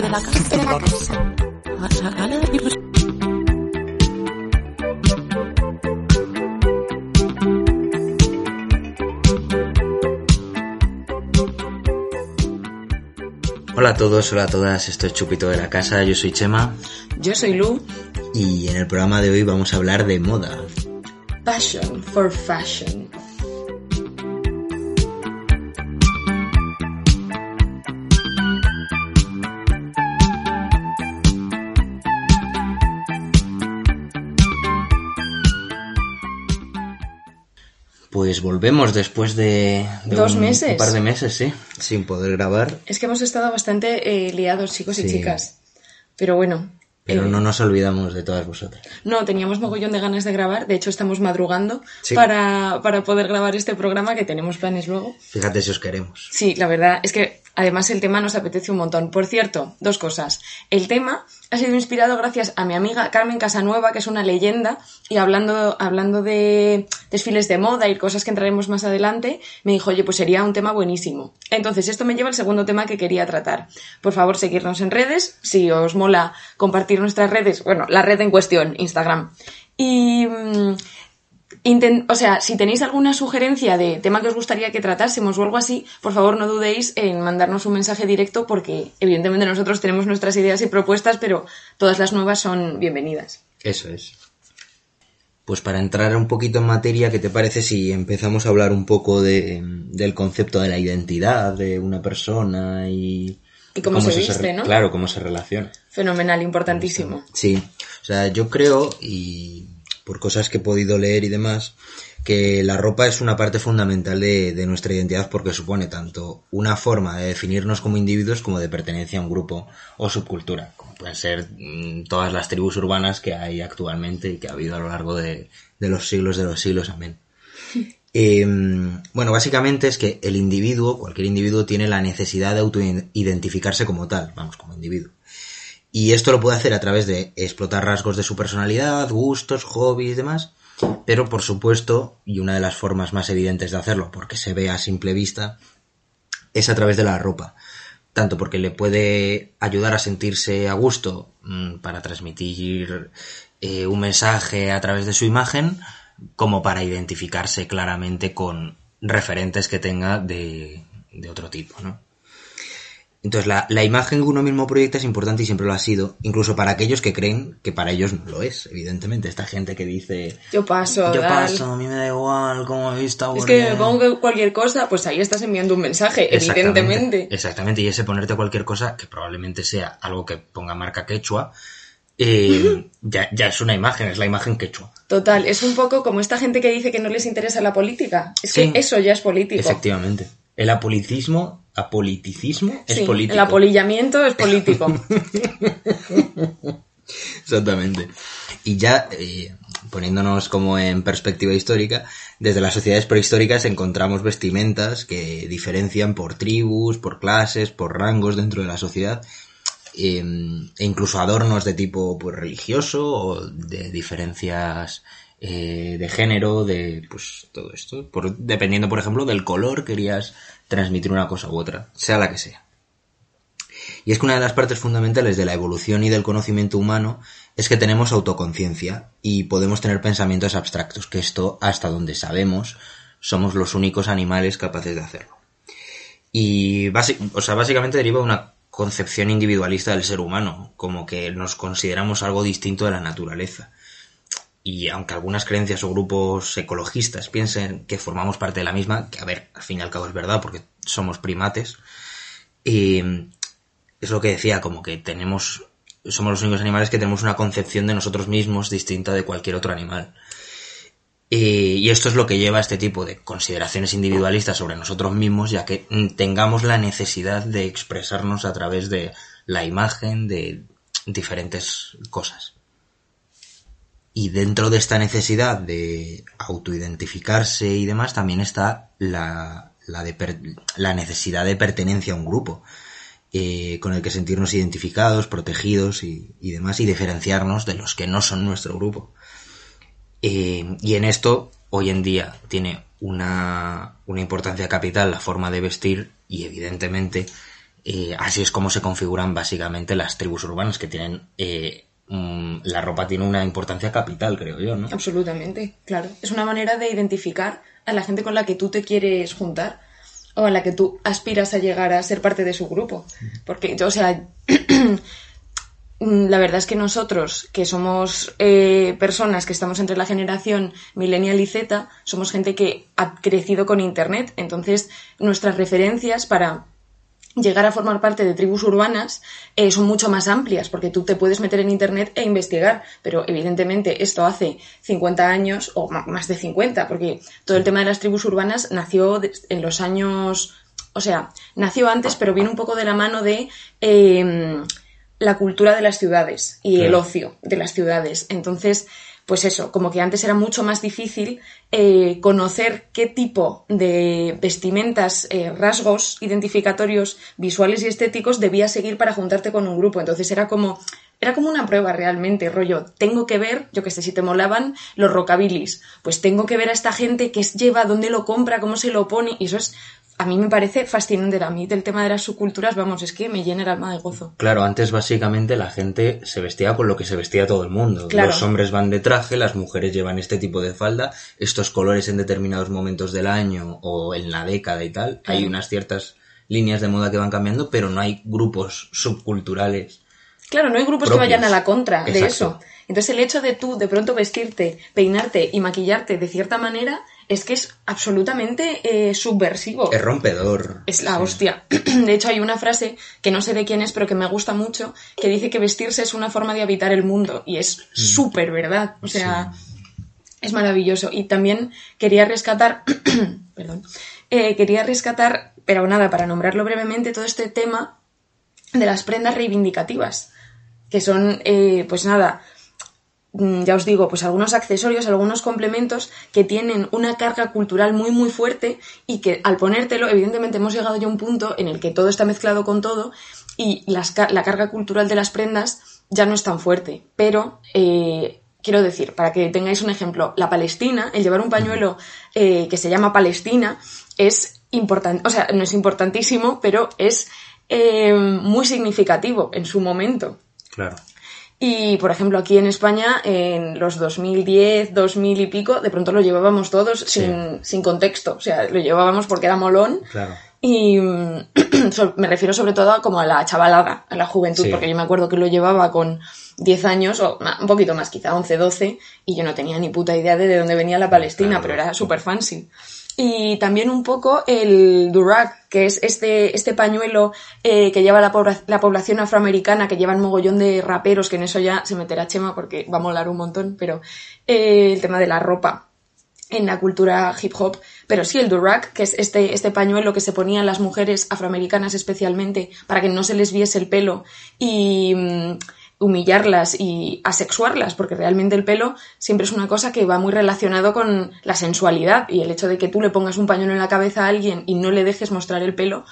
de la casa. Chupito de la casa. Pues. Hola a todos, hola a todas, esto es Chupito de la Casa, yo soy Chema Yo soy Lu. y en el programa de hoy vamos a hablar de moda. Passion for fashion. Pues volvemos después de, de Dos un, meses. un par de meses, sí, sin poder grabar, Es que hemos estado bastante eh, liados, chicos y chicas. Pero bueno. pero eh, no nos olvidamos de todas vosotras. No, teníamos mogollón de ganas de grabar. De hecho, estamos madrugando Sí. para, para poder grabar este programa, que tenemos planes luego. Fíjate si os queremos. Sí, la verdad es que además el tema nos apetece un montón. Por cierto, dos cosas. El tema ha sido inspirado gracias a mi amiga Carmen Casanueva, que es una leyenda, y hablando, hablando de desfiles de moda y cosas que entraremos más adelante, me dijo, oye, pues sería un tema buenísimo. Entonces, esto me lleva al segundo tema que quería tratar. Por favor, seguirnos en redes, si os mola compartir nuestras redes, bueno, la red en cuestión, Instagram. Y... o sea, si tenéis alguna sugerencia de tema que os gustaría que tratásemos o algo así, por favor no dudéis en mandarnos un mensaje directo porque evidentemente nosotros tenemos nuestras ideas y propuestas, pero todas las nuevas son bienvenidas. Eso es. Pues para entrar un poquito en materia, ¿qué te parece si empezamos a hablar un poco de, del concepto de la identidad de una persona y... Y cómo se viste, ¿no? Claro, cómo se relaciona. Fenomenal, importantísimo. Sí, o sea, yo creo, y por cosas que he podido leer y demás, que la ropa es una parte fundamental de, de nuestra identidad porque supone tanto una forma de definirnos como individuos como de pertenencia a un grupo o subcultura, como pueden ser mm, todas las tribus urbanas que hay actualmente y que ha habido a lo largo de, de los siglos de los siglos, amén. Eh, bueno, básicamente es que el individuo, cualquier individuo, tiene la necesidad de autoidentificarse como tal, vamos, como individuo. Y esto lo puede hacer a través de explotar rasgos de su personalidad, gustos, hobbies y demás. Pero por supuesto, y una de las formas más evidentes de hacerlo, porque se ve a simple vista, es a través de la ropa. Tanto porque le puede ayudar a sentirse a gusto mm, para transmitir eh, un mensaje a través de su imagen, como para identificarse claramente con referentes que tenga de, de otro tipo, ¿no? Entonces, la, la imagen que uno mismo proyecta es importante y siempre lo ha sido, incluso para aquellos que creen que para ellos no lo es, evidentemente. Esta gente que dice, Yo paso, yo paso, a mí me da igual cómo he visto Es que me pongo cualquier cosa, pues ahí estás enviando un mensaje, evidentemente. Exactamente, y ese ponerte cualquier cosa, que probablemente sea algo que ponga marca quechua, eh, ya, ya es una imagen, es la imagen quechua. Total, es un poco como esta gente que dice que no les interesa la política. Es Sí. que eso ya es político. Efectivamente. El apoliticismo, apoliticismo es Sí, político. El apolillamiento es político. Exactamente. Y ya, eh, poniéndonos como en perspectiva histórica, desde las sociedades prehistóricas encontramos vestimentas que diferencian por tribus, por clases, por rangos dentro de la sociedad, eh, e incluso adornos de tipo pues, religioso o de diferencias eh, de género, de pues todo esto. Por- dependiendo, por ejemplo, del color querías transmitir una cosa u otra, sea la que sea. Y es que una de las partes fundamentales de la evolución y del conocimiento humano es que tenemos autoconciencia y podemos tener pensamientos abstractos, que esto, hasta donde sabemos, somos los únicos animales capaces de hacerlo. Y o básicamente deriva de una concepción individualista del ser humano, como que nos consideramos algo distinto de la naturaleza. Y aunque algunas creencias o grupos ecologistas piensen que formamos parte de la misma, que a ver, al fin y al cabo es verdad porque somos primates, eh, es lo que decía, como que tenemos, somos los únicos animales que tenemos una concepción de nosotros mismos distinta de cualquier otro animal. Y esto es lo que lleva a este tipo de consideraciones individualistas sobre nosotros mismos, ya que mm, tengamos la necesidad de expresarnos a través de la imagen, de diferentes cosas. Y dentro de esta necesidad de autoidentificarse y demás, también está la, la, de per- la necesidad de pertenencia a un grupo, eh, con el que sentirnos identificados, protegidos y, y demás, y diferenciarnos de los que no son nuestro grupo. Eh, y en esto, hoy en día, tiene una, una importancia capital la forma de vestir y evidentemente eh, así es como se configuran básicamente las tribus urbanas que tienen... eh, mm, la ropa tiene una importancia capital, creo yo, ¿no? Absolutamente, claro. Es una manera de identificar a la gente con la que tú te quieres juntar o a la que tú aspiras a llegar a ser parte de su grupo. Porque, o sea, la verdad es que nosotros, que somos eh, personas que estamos entre la generación millennial y Z, somos gente que ha crecido con Internet. Entonces, nuestras referencias para llegar a formar parte de tribus urbanas eh, son mucho más amplias, porque tú te puedes meter en Internet e investigar, pero evidentemente esto hace 50 años o más de 50, porque todo el tema de las tribus urbanas nació en los años, o sea, nació antes, pero viene un poco de la mano de eh, la cultura de las ciudades y el ocio de las ciudades. Entonces, pues eso, como que antes era mucho más difícil eh, conocer qué tipo de vestimentas, eh, rasgos identificatorios visuales y estéticos debías seguir para juntarte con un grupo. Entonces era como, era como una prueba realmente, rollo, tengo que ver, yo que sé, si te molaban los rockabilis, pues tengo que ver a esta gente qué lleva, dónde lo compra, cómo se lo pone, y eso es, a mí me parece fascinante. A mí del tema de las subculturas, vamos, es que me llena el alma de gozo. Claro, antes básicamente la gente se vestía con lo que se vestía todo el mundo. Claro. Los hombres van de traje, las mujeres llevan este tipo de falda, estos colores en determinados momentos del año o en la década y tal. Hay unas ciertas líneas de moda que van cambiando, pero no hay grupos subculturales. Claro, no hay grupos propios. que vayan a la contra de eso. Entonces el hecho de tú de pronto vestirte, peinarte y maquillarte de cierta manera es que es absolutamente eh, subversivo. Es rompedor. Es la Sí. hostia. De hecho, hay una frase que no sé de quién es, pero que me gusta mucho, que dice que vestirse es una forma de habitar el mundo. Y es Mm. súper verdad. O sea, es maravilloso. Y también quería rescatar, perdón, eh, quería rescatar, pero nada, para nombrarlo brevemente, todo este tema de las prendas reivindicativas. Que son, eh, pues nada, ya os digo, pues algunos accesorios, algunos complementos que tienen una carga cultural muy muy fuerte y que al ponértelo, evidentemente hemos llegado ya a un punto en el que todo está mezclado con todo y la carga cultural de las prendas ya no es tan fuerte. Pero, eh, quiero decir, para que tengáis un ejemplo, la Palestina, el llevar un pañuelo eh, que se llama Palestina, es importante, o sea, no es importantísimo, pero es eh, muy significativo en su momento. Claro. Y, por ejemplo, aquí en España, en los 2010, 2000 y pico, de pronto lo llevábamos todos sin, sin contexto. O sea, lo llevábamos porque era molón. Claro. Y me refiero sobre todo a como a la chavalada, a la juventud, Sí. porque yo me acuerdo que lo llevaba con 10 años, o un poquito más, quizá 11, 12, y yo no tenía ni puta idea de de dónde venía la Palestina, Claro. pero era súper fancy. Y también un poco el durag, que es este, este pañuelo eh, que lleva la, pobla- la población afroamericana, que llevan mogollón de raperos, que en eso ya se meterá Chema porque va a molar un montón, pero eh, el tema de la ropa en la cultura hip hop, pero sí el durag, que es este, este pañuelo que se ponían las mujeres afroamericanas especialmente para que no se les viese el pelo y mm, humillarlas y asexuarlas, porque realmente el pelo siempre es una cosa que va muy relacionado con la sensualidad y el hecho de que tú le pongas un pañuelo en la cabeza a alguien y no le dejes mostrar el pelo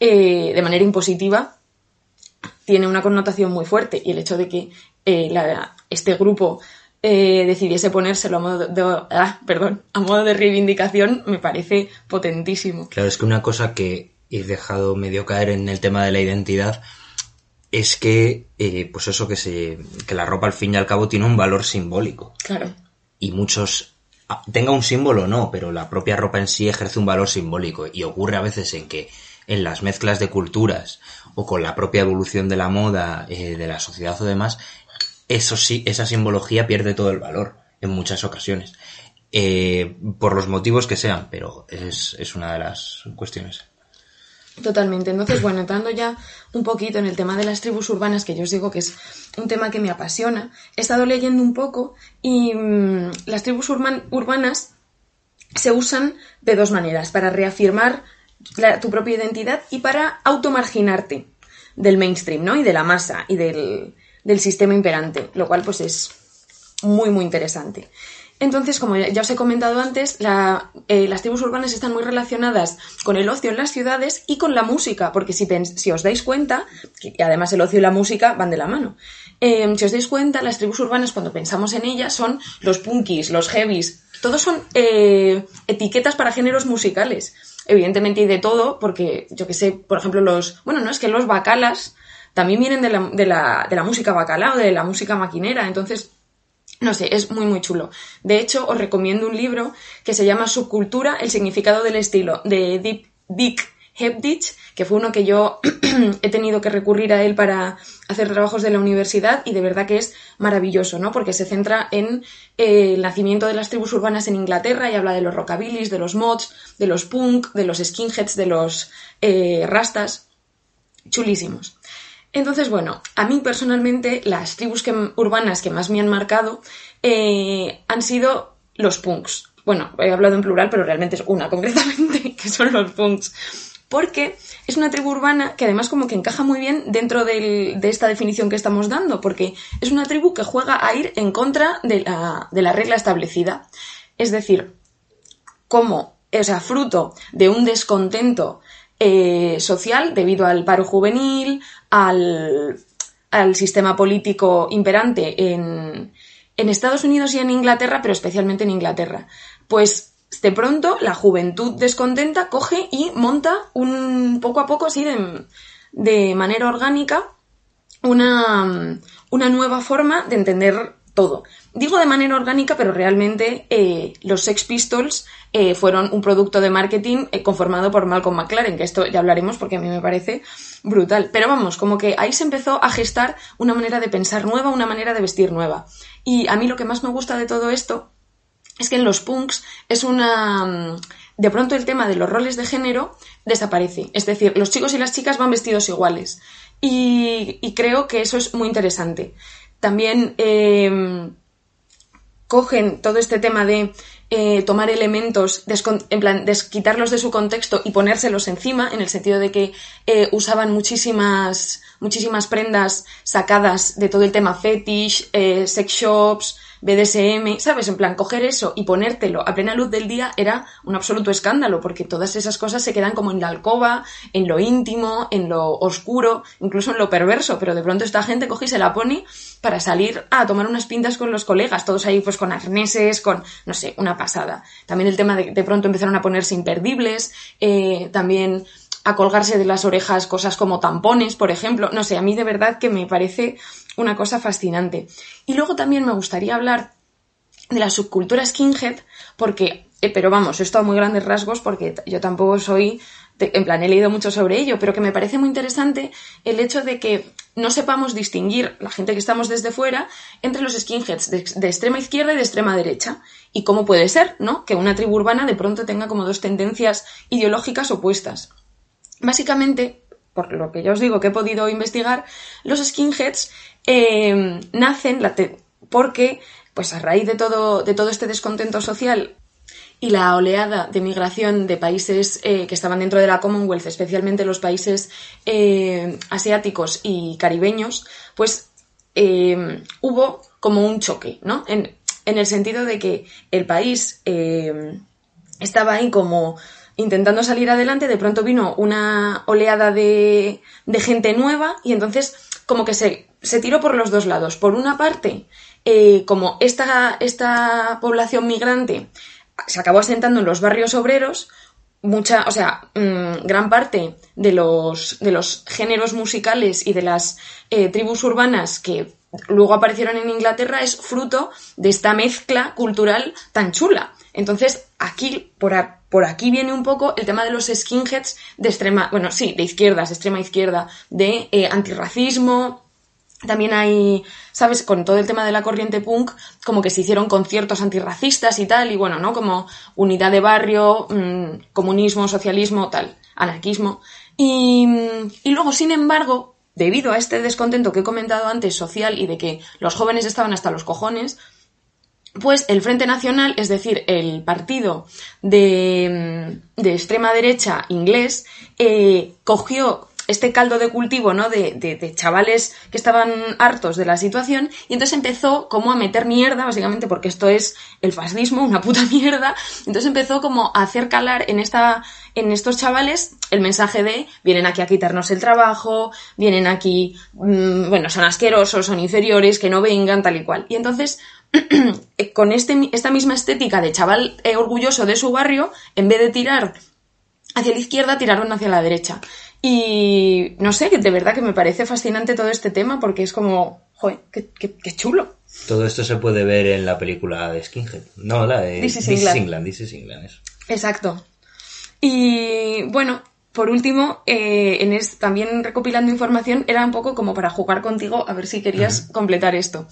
eh, de manera impositiva tiene una connotación muy fuerte y el hecho de que eh, este grupo eh, decidiese ponérselo a modo de, ah, perdón, a modo de reivindicación me parece potentísimo. Claro, es que una cosa que he dejado medio caer en el tema de la identidad es que, eh, pues eso que se, que la ropa al fin y al cabo tiene un valor simbólico. Claro, y muchos tenga un símbolo o no, pero la propia ropa en sí ejerce un valor simbólico y ocurre a veces en que en las mezclas de culturas o con la propia evolución de la moda, eh, de la sociedad o demás, eso sí, esa simbología pierde todo el valor en muchas ocasiones. Eh, por los motivos que sean, pero es, es una de las cuestiones. Totalmente. Entonces, bueno, entrando ya un poquito en el tema de las tribus urbanas, que yo os digo que es un tema que me apasiona, he estado leyendo un poco y mm, las tribus urban- urbanas se usan de dos maneras, para reafirmar la- tu propia identidad y para automarginarte del mainstream, ¿no? Y de la masa y del, del sistema imperante, lo cual pues es muy, muy interesante. Entonces, como ya os he comentado antes, eh, las tribus urbanas están muy relacionadas con el ocio en las ciudades y con la música, porque si, si os dais cuenta, y además el ocio y la música van de la mano, eh, si os dais cuenta, las tribus urbanas, cuando pensamos en ellas, son los punkis, los heavies, todos son eh, etiquetas para géneros musicales. Evidentemente hay de todo, porque yo que sé, por ejemplo, los. Bueno, no es que los bacalas también vienen de la, de la, de la música bacalao, de la música maquinera, entonces no sé, es muy muy chulo. De hecho, os recomiendo un libro que se llama Subcultura, el significado del estilo, de Dick, Dick Hepditch, que fue uno que yo he tenido que recurrir a él para hacer trabajos de la universidad y de verdad que es maravilloso, ¿no? Porque se centra en eh, el nacimiento de las tribus urbanas en Inglaterra y habla de los rockabillys, de los mods, de los punk, de los skinheads, de los eh, rastas. Chulísimos. Entonces, bueno, a mí personalmente las tribus que- urbanas que más me han marcado eh, han sido los punks. Bueno, he hablado en plural, pero realmente es una concretamente, que son los punks. Porque es una tribu urbana que además como que encaja muy bien dentro de esta definición que estamos dando, porque es una tribu que juega a ir en contra de la, de la regla establecida. Es decir, como, o sea, fruto de un descontento eh, social debido al paro juvenil, al, al sistema político imperante en, en Estados Unidos y en Inglaterra, pero especialmente en Inglaterra. Pues de pronto la juventud descontenta coge y monta un poco a poco así de, de manera orgánica una, una nueva forma de entender todo. Digo de manera orgánica, pero realmente eh, los Sex Pistols eh, fueron un producto de marketing eh, conformado por Malcolm McLaren, que esto ya hablaremos porque a mí me parece brutal. Pero vamos, como que ahí se empezó a gestar una manera de pensar nueva, una manera de vestir nueva. Y a mí lo que más me gusta de todo esto es que en los punks es una... mm, De pronto el tema de los roles de género desaparece. Es decir, los chicos y las chicas van vestidos iguales. Y, y creo que eso es muy interesante. También eh, cogen todo este tema de eh, tomar elementos, en plan, quitarlos de su contexto y ponérselos encima, en el sentido de que eh, usaban muchísimas, muchísimas prendas sacadas de todo el tema fetish, eh, sex shops, BDSM, ¿sabes? En plan, coger eso y ponértelo a plena luz del día era un absoluto escándalo, porque todas esas cosas se quedan como en la alcoba, en lo íntimo, en lo oscuro, incluso en lo perverso, pero de pronto esta gente coge y se la pone para salir a tomar unas pintas con los colegas, todos ahí pues con arneses, con, no sé, una pasada. También el tema de de pronto empezaron a ponerse imperdibles, eh, también a colgarse de las orejas cosas como tampones, por ejemplo. No sé, a mí de verdad que me parece una cosa fascinante. Y luego también me gustaría hablar de la subcultura skinhead, porque, eh, pero vamos, esto a muy grandes rasgos, porque yo tampoco soy, en plan, he leído mucho sobre ello, pero que me parece muy interesante el hecho de que no sepamos distinguir, la gente que estamos desde fuera, entre los skinheads de, de extrema izquierda y de extrema derecha. Y cómo puede ser, ¿no? Que una tribu urbana de pronto tenga como dos tendencias ideológicas opuestas. Básicamente, por lo que ya os digo que he podido investigar, los skinheads eh, nacen porque, pues a raíz de todo, de todo este descontento social y la oleada de migración de países eh, que estaban dentro de la Commonwealth, especialmente los países eh, asiáticos y caribeños, pues hubo como un choque, ¿no? En, el sentido de que el país estaba ahí como intentando salir adelante, de pronto vino una oleada de, gente nueva y entonces como que se, se tiró por los dos lados. Por una parte, eh, como esta, esta población migrante se acabó asentando en los barrios obreros, mucha, o sea, mm, gran parte de los, de los géneros musicales y de las eh, tribus urbanas que luego aparecieron en Inglaterra es fruto de esta mezcla cultural tan chula. Entonces, aquí, por, por aquí viene un poco el tema de los skinheads de extrema, bueno, sí, de izquierdas, de extrema izquierda, de eh, antirracismo, También hay, ¿sabes? Con todo el tema de la corriente punk, como que se hicieron conciertos antirracistas y tal, y bueno, ¿no? Como unidad de barrio, mm, comunismo, socialismo, tal, anarquismo. Y, y luego, sin embargo, debido a este descontento que he comentado antes, social, y de que los jóvenes estaban hasta los cojones, pues el Frente Nacional, es decir, el partido de, de extrema derecha inglés, eh, cogió este caldo de cultivo, ¿no? De, de- chavales que estaban hartos de la situación y entonces empezó como a meter mierda, básicamente porque esto es el fascismo, una puta mierda. Entonces empezó como a hacer calar en esta, en estos chavales el mensaje de vienen aquí a quitarnos el trabajo, vienen aquí, mm, bueno, son asquerosos, son inferiores, que no vengan, tal y cual. Y entonces con este, esta misma estética de chaval eh, orgulloso de su barrio, en vez de tirar hacia la izquierda, tiraron hacia la derecha. Y no sé, de verdad que me parece fascinante todo este tema porque es como, joder, qué, qué- qué chulo. Todo esto se puede ver en la película de Skinhead. No, la de This is England. England. This is England, eso. Exacto. Y bueno, por último, eh, en es- también recopilando información, era un poco como para jugar contigo a ver si querías completar esto.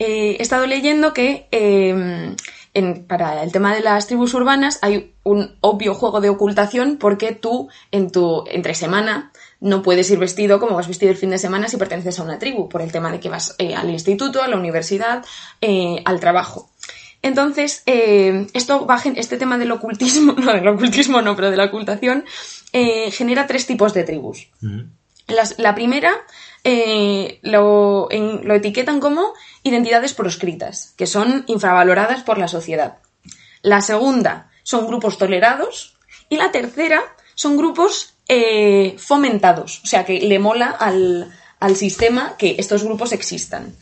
Eh, he estado leyendo que en- para el tema de las tribus urbanas hay un obvio juego de ocultación porque tú en tu entre semana no puedes ir vestido como vas vestido el fin de semana si perteneces a una tribu, por el tema de que vas eh, al instituto, a la universidad, eh, al trabajo. Entonces, eh, esto va, este tema del ocultismo, no del ocultismo no, pero de la ocultación, genera tres tipos de tribus. La primera eh, lo, etiquetan como identidades proscritas, que son infravaloradas por la sociedad. La segunda son grupos tolerados y la tercera son grupos eh, fomentados, o sea que le mola al, al sistema que estos grupos existan.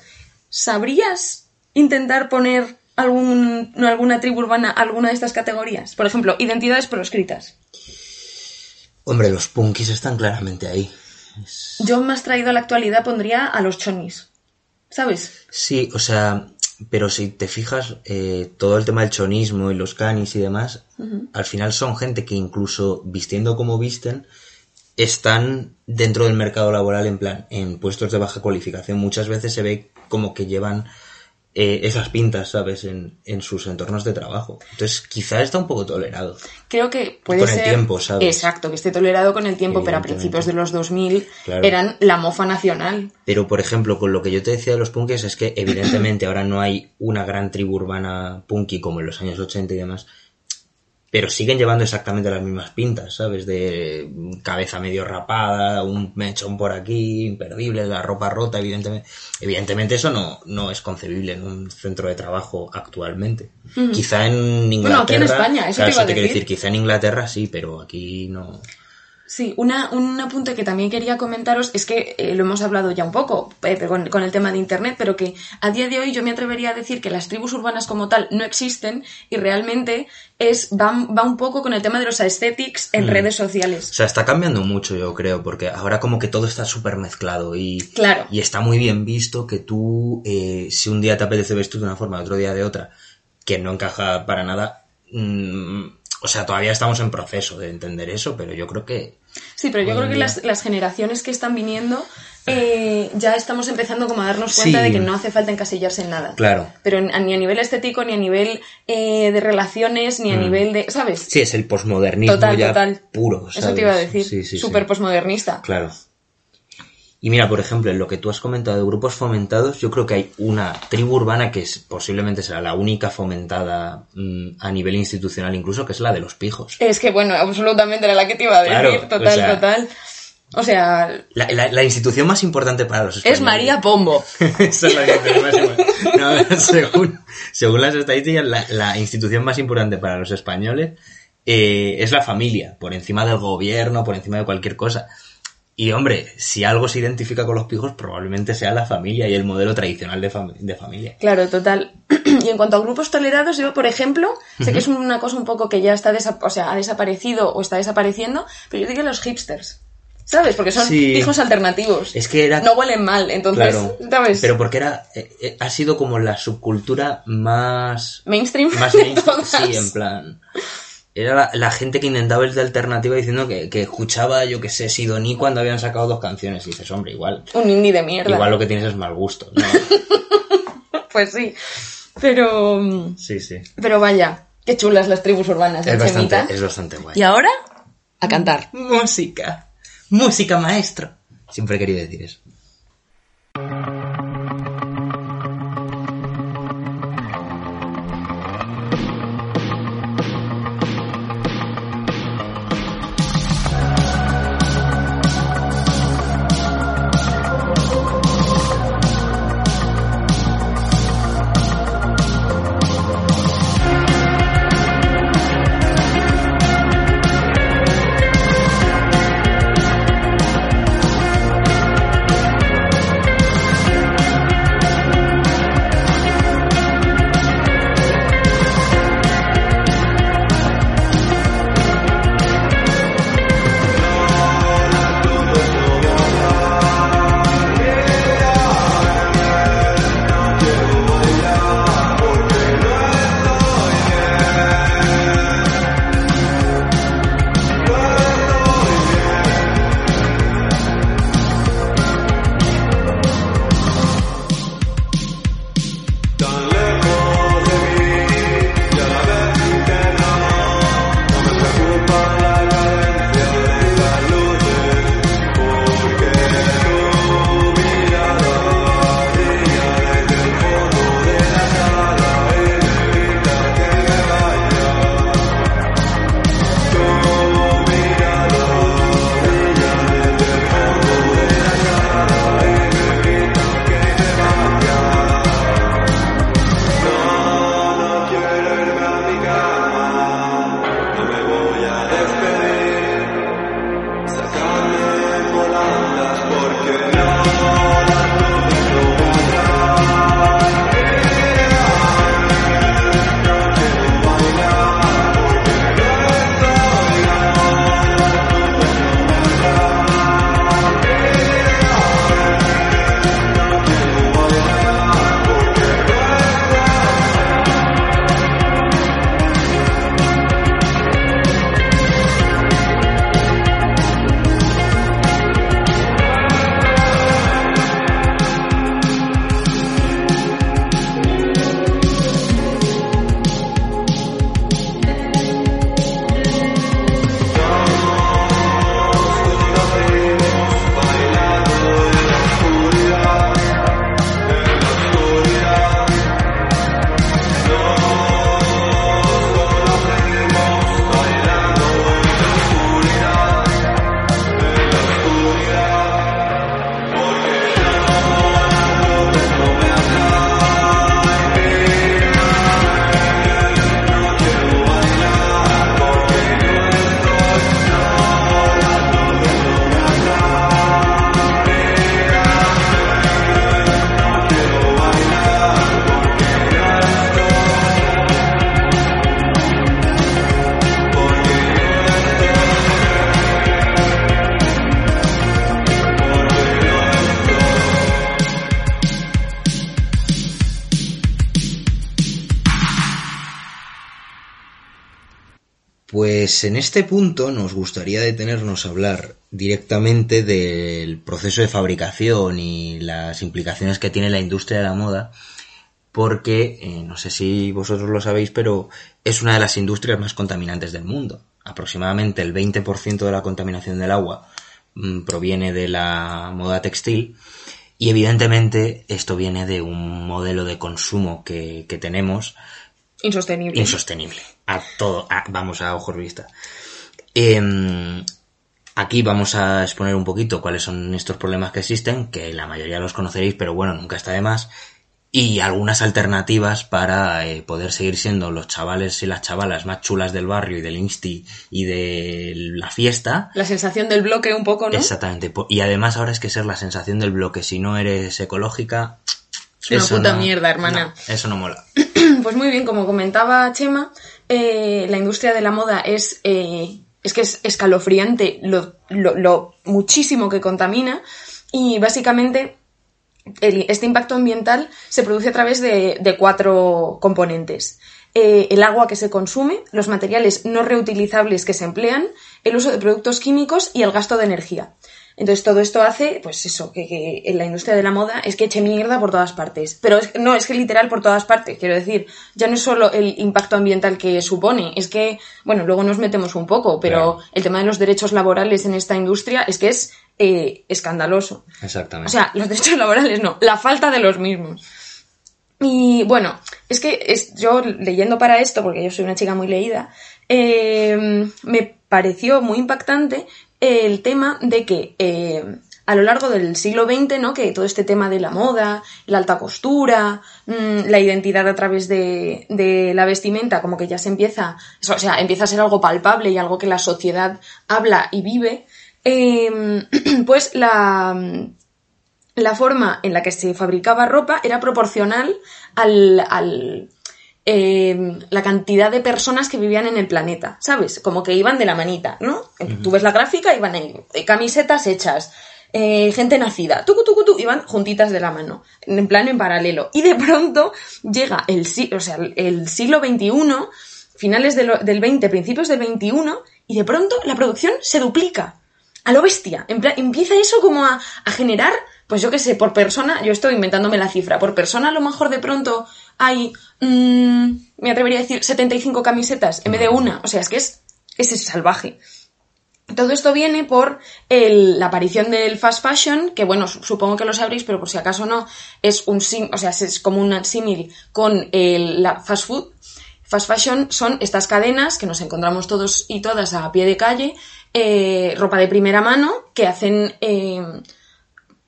¿Sabrías intentar poner alguna tribu urbana alguna de estas categorías? Por ejemplo, identidades proscritas. Hombre, los punkis están claramente ahí. Yo más traído a la actualidad pondría a los chonis. ¿Sabes? Sí, o sea, pero si te fijas, eh, todo el tema del chonismo y los canis y demás, al final son gente que incluso vistiendo como visten, están dentro del mercado laboral en plan, en puestos de baja cualificación. Muchas veces se ve como que llevan eh, esas pintas, ¿sabes?, en, en sus entornos de trabajo. Entonces, quizá está un poco tolerado. Creo que puede Con el ser... tiempo, ¿sabes? Exacto, que esté tolerado con el tiempo, pero a principios de los 2000 Claro. eran la mofa nacional. Pero, por ejemplo, con lo que yo te decía de los punkis es que evidentemente ahora no hay una gran tribu urbana punky como en los años 80 y demás, pero siguen llevando exactamente las mismas pintas, ¿sabes? De cabeza medio rapada, un mechón por aquí, imperdible, la ropa rota, evidentemente. Evidentemente eso no, no es concebible en un centro de trabajo actualmente. Quizá en Inglaterra... Bueno, aquí en España, eso te claro, iba a quiero decir. Quizá en Inglaterra sí, pero aquí no... Sí, una, un apunte que también quería comentaros es que eh, lo hemos hablado ya un poco eh, con, con el tema de Internet, pero que a día de hoy yo me atrevería a decir que las tribus urbanas como tal no existen y realmente es va, va un poco con el tema de los aesthetics en redes sociales. O sea, está cambiando mucho, yo creo, porque ahora como que todo está súper mezclado y, Claro. y está muy bien visto que tú, eh, si un día te apetece vestir de una forma, otro día de otra, que no encaja para nada, mm, o sea, todavía estamos en proceso de entender eso, pero yo creo que... Sí, pero yo creo que las, las generaciones que están viniendo eh, ya estamos empezando como a darnos cuenta Sí. de que no hace falta encasillarse en nada. Claro. Pero ni a nivel estético, ni a nivel eh, de relaciones, ni a nivel de... ¿Sabes? Sí, es el posmodernismo Total, ya total. puro, Eso te iba a decir. Sí, sí, sí. Súper posmodernista. Claro. Y mira, por ejemplo, en lo que tú has comentado de grupos fomentados, yo creo que hay una tribu urbana que es, posiblemente será la única fomentada mm, a nivel institucional incluso, que es la de los pijos. Es que, bueno, absolutamente era la que te iba a decir. Claro, total, o sea, total. O sea, La, la- la institución más importante para los es españoles. María Pombo. Esa es la. No, según, según las estadísticas, la, la institución más importante para los españoles eh, es la familia, por encima del gobierno, por encima de cualquier cosa. Y hombre, si algo se identifica con los pijos, probablemente sea la familia y el modelo tradicional de, fam- de familia. Claro, total. Y en cuanto a grupos tolerados, yo, por ejemplo, sé que es una cosa un poco que ya está o sea, ha desaparecido o está desapareciendo, pero yo diría los hipsters. ¿Sabes? Porque son Sí. hijos alternativos. Es que era... No huelen mal, entonces, Claro, ¿sabes? pero porque era eh, eh, ha sido como la subcultura más Mainstream. más mainstream, sí, en plan Era la, la gente que intentaba el de alternativa diciendo que, que escuchaba, yo que sé, Sidoní cuando habían sacado dos canciones. Y dices, hombre, igual. Un indie de mierda. Igual lo que tienes es mal gusto. ¿no? Pues sí. Pero. sí, sí. Pero vaya, qué chulas las tribus urbanas Es bastante, Chemita. es bastante guay. Y ahora, a cantar. Música. Música, maestro. Siempre he querido decir eso. Pues en este punto nos gustaría detenernos a hablar directamente del proceso de fabricación y las implicaciones que tiene la industria de la moda, porque eh, no sé si vosotros lo sabéis, pero es una de las industrias más contaminantes del mundo. Aproximadamente el 20% de la contaminación del agua mm, proviene de la moda textil y evidentemente esto viene de un modelo de consumo que, que tenemos Insostenible. insostenible. A todo, a- vamos a ojos vista. Em, aquí vamos a exponer un poquito cuáles son estos problemas que existen, que la mayoría los conoceréis, pero bueno, nunca está de más. Y algunas alternativas para eh, poder seguir siendo los chavales y las chavalas más chulas del barrio y del insti y de la fiesta. La sensación del bloque un poco, ¿no? Exactamente. Y además ahora es que ser la sensación del bloque, si no eres ecológica... Es una puta no- mierda, hermana. no, eso no mola. Pues muy bien, como comentaba Chema, eh, la industria de la moda es, eh, es que es escalofriante lo, muchísimo que contamina y básicamente este impacto ambiental se produce a través de, de cuatro componentes. eh, el agua que se consume, los materiales no reutilizables que se emplean, el uso de productos químicos y el gasto de energía. Entonces todo esto hace, pues eso, que, que en la industria de la moda es que eche mierda por todas partes. Pero es- no, es que literal por todas partes, quiero decir, ya no es solo el impacto ambiental que supone, es que, bueno, luego nos metemos un poco, pero Claro. el tema de los derechos laborales en esta industria es que es eh, escandaloso. Exactamente. O sea, los derechos laborales no, la falta de los mismos. Y bueno, es que es, yo leyendo para esto, porque yo soy una chica muy leída, eh, me pareció muy impactante el tema de que eh, a lo largo del siglo XX, ¿no? Que todo este tema de la moda, la alta costura, mm, la identidad a través de, de la vestimenta, como que ya se empieza, o sea, empieza a ser algo palpable y algo que la sociedad habla y vive, eh, pues la, la forma en la que se fabricaba ropa era proporcional al, al, eh, la cantidad de personas que vivían en el planeta, ¿sabes? Como que iban de la manita, ¿no? Tú ves la gráfica, iban ahí, eh, camisetas hechas, eh, gente nacida, tucu, tucu, tu, iban juntitas de la mano, en plano en paralelo. Y de pronto llega el, o sea, el, siglo XXI, finales de lo- del 20, principios del 21, y de pronto la producción se duplica a lo bestia. En empieza eso como a, a generar, pues yo qué sé, por persona, yo estoy inventándome la cifra, por persona a lo mejor de pronto hay, mm, me atrevería a decir, 75 camisetas en vez de una. O sea, es que es, es salvaje. Todo esto viene por el- la aparición del fast fashion, que bueno, su- supongo que lo sabréis, pero por si acaso no, es un sim, o sea, es como un símil con el, la fast food. Fast fashion son estas cadenas que nos encontramos todos y todas a pie de calle, eh, ropa de primera mano, que hacen eh,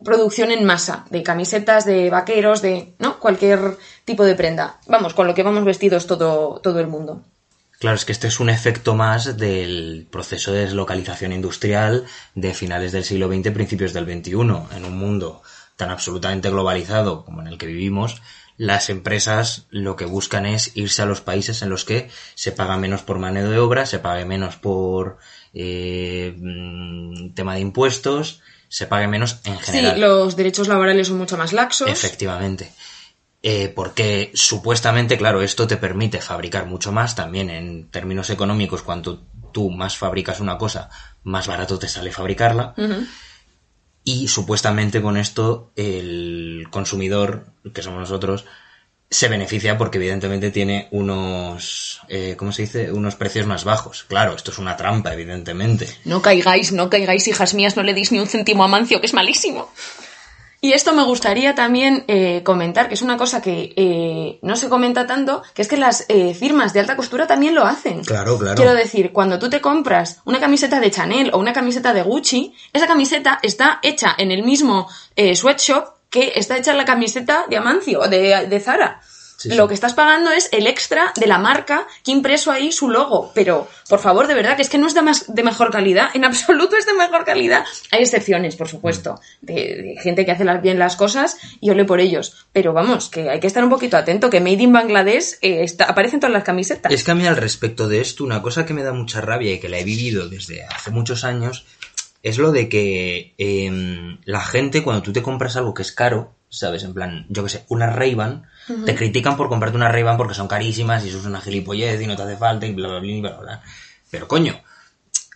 producción en masa, de camisetas, de vaqueros, de ¿no? cualquier tipo de prenda. Vamos, con lo que vamos vestidos todo, todo el mundo. Claro, es que este es un efecto más del proceso de deslocalización industrial de finales del siglo XX, principios del XXI. En un mundo tan absolutamente globalizado como en el que vivimos, las empresas lo que buscan es irse a los países en los que se paga menos por mano de obra, se pague menos por eh, mm, tema de impuestos, se pague menos en general. Sí, los derechos laborales son mucho más laxos. Efectivamente. Eh, porque supuestamente, claro, esto te permite fabricar mucho más también en términos económicos. Cuanto tú más fabricas una cosa, más barato te sale fabricarla. Y supuestamente con esto el consumidor, que somos nosotros, se beneficia porque evidentemente tiene unos, eh, ¿cómo se dice? Unos precios más bajos. Claro, esto es una trampa, evidentemente. No caigáis, no caigáis, hijas mías, no le deis ni un céntimo a Mancio, que es malísimo. Y esto me gustaría también eh, comentar, que es una cosa que eh, no se comenta tanto, que es que las eh, firmas de alta costura también lo hacen. Claro, claro. Quiero decir, cuando tú te compras una camiseta de Chanel o una camiseta de Gucci, esa camiseta está hecha en el mismo eh, sweatshop que está hecha la camiseta de Amancio, de, de Zara. Sí, Lo que estás pagando es el extra de la marca que impreso ahí su logo. Pero, por favor, de verdad, que es que no es de, más, de mejor calidad. En absoluto es de mejor calidad. Hay excepciones, por supuesto, de, de gente que hace las- bien las cosas y ole por ellos. Pero vamos, que hay que estar un poquito atento, que Made in Bangladesh eh, está, aparece en todas las camisetas. Es que a mí al respecto de esto, una cosa que me da mucha rabia y que la he vivido desde hace muchos años, es lo de que em, la gente cuando tú te compras algo que es caro, ¿sabes? En plan, yo que sé, una Ray-Ban, te critican por comprarte una Ray-Ban porque son carísimas y eso es una gilipollez y no te hace falta y bla, bla, bla, bla, bla. Pero coño,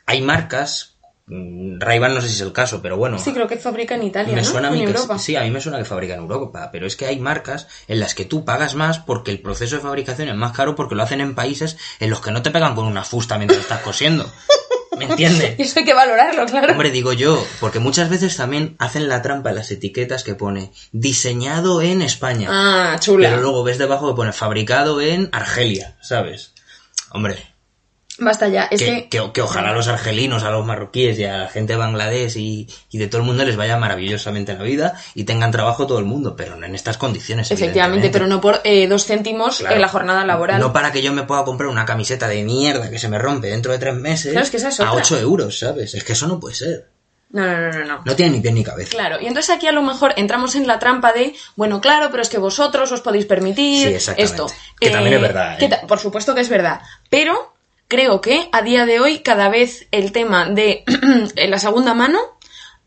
hay marcas, mm, Ray-Ban no sé si es el caso, pero bueno, Sí, creo que fabrica en Italia, me ¿no? suena a En mí que Europa. sí, a mí me suena que fabrican en Europa, pero es que hay marcas en las que tú pagas más porque el proceso de fabricación es más caro porque lo hacen en países en los que no te pegan con una fusta mientras estás cosiendo. ¿Me entiendes? Y eso hay que valorarlo, claro. Hombre, digo yo, porque muchas veces también hacen la trampa en las etiquetas que pone diseñado en España. Ah, chula. Pero luego ves debajo que pone fabricado en Argelia, ¿sabes? Hombre, Basta ya. Es que, que... que- que ojalá a los argelinos, a los marroquíes y a la gente de Bangladesh y, y de todo el mundo les vaya maravillosamente la vida y tengan trabajo todo el mundo, pero no en estas condiciones. Efectivamente, pero no por eh, dos céntimos Claro. en la jornada laboral. No para que yo me pueda comprar una camiseta de mierda que se me rompe dentro de tres meses Claro, es que esa es a. 8 euros, ¿sabes? Es que eso no puede ser. No, no, no, no, no. No tiene ni pie ni cabeza. Claro, y entonces aquí a lo mejor entramos en la trampa de, bueno, claro, pero es que vosotros os podéis permitir Sí, esto. Que también es verdad, que ¿eh? ta- por supuesto que es verdad, pero creo que a día de hoy cada vez el tema de la segunda mano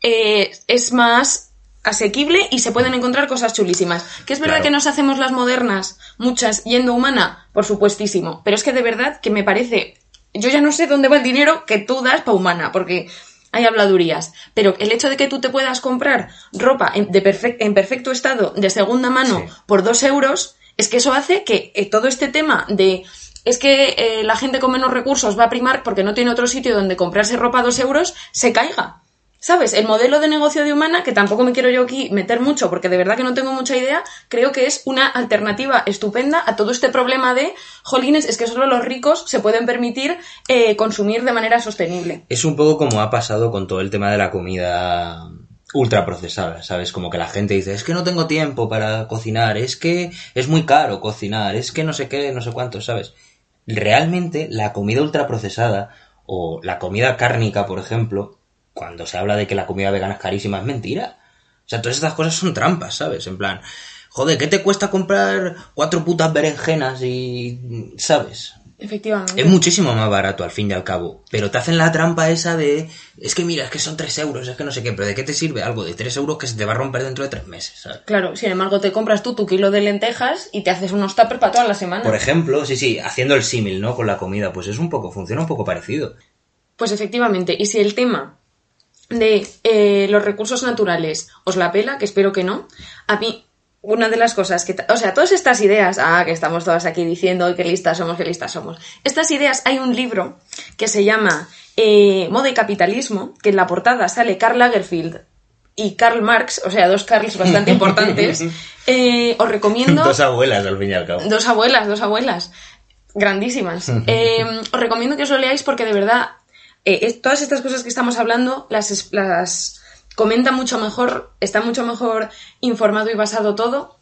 eh, es más asequible y se pueden encontrar cosas chulísimas. ¿Que es verdad Claro. que nos hacemos las modernas, muchas, yendo humana? Por supuestísimo. Pero es que de verdad que me parece... Yo ya no sé dónde va el dinero que tú das para humana, porque hay habladurías. Pero el hecho de que tú te puedas comprar ropa en, de perfec- en perfecto estado, de segunda mano, Sí. por dos euros, es que eso hace que eh, todo este tema de... Es que eh, la gente con menos recursos va a primar porque no tiene otro sitio donde comprarse ropa a dos euros, se caiga. ¿Sabes? El modelo de negocio de Humana, que tampoco me quiero yo aquí meter mucho porque de verdad que no tengo mucha idea, creo que es una alternativa estupenda a todo este problema de, jolines, es que solo los ricos se pueden permitir eh, consumir de manera sostenible. Es un poco como ha pasado con todo el tema de la comida ultraprocesada, ¿sabes? Como que la gente dice, es que no tengo tiempo para cocinar, es que es muy caro cocinar, es que no sé qué, no sé cuánto, ¿sabes? Realmente la comida ultraprocesada o la comida cárnica, por ejemplo, cuando se habla de que la comida vegana es carísima, es mentira. O sea, todas estas cosas son trampas, ¿sabes? En plan, joder, ¿qué te cuesta comprar cuatro putas berenjenas y... ¿sabes? Efectivamente. Es muchísimo más barato al fin y al cabo. Pero te hacen la trampa esa de. Es que mira, es que son 3 euros, es que no sé qué. Pero ¿de qué te sirve algo de 3 euros que se te va a romper dentro de 3 meses? ¿sabes? Claro, sin embargo, te compras tú tu kilo de lentejas y te haces unos tuppers para toda la semana. Por ejemplo, sí, sí, haciendo el símil, ¿no? Con la comida, pues es un poco, funciona un poco parecido. Pues efectivamente, y si el tema de eh, los recursos naturales os la pela, que espero que no, a mí una de las cosas que... O sea, todas estas ideas, ah, que estamos todas aquí diciendo "Ay, qué listas somos, qué listas somos. Estas ideas, hay un libro que se llama eh, Moda y Capitalismo, que en la portada sale Karl Lagerfeld y Karl Marx, o sea, dos Karls bastante importantes. Eh, os recomiendo... Dos abuelas, al fin y al cabo. Dos abuelas, dos abuelas. Grandísimas. Eh, os recomiendo que os lo leáis porque de verdad, eh, todas estas cosas que estamos hablando las, las comenta mucho mejor, está mucho mejor informado y basado todo.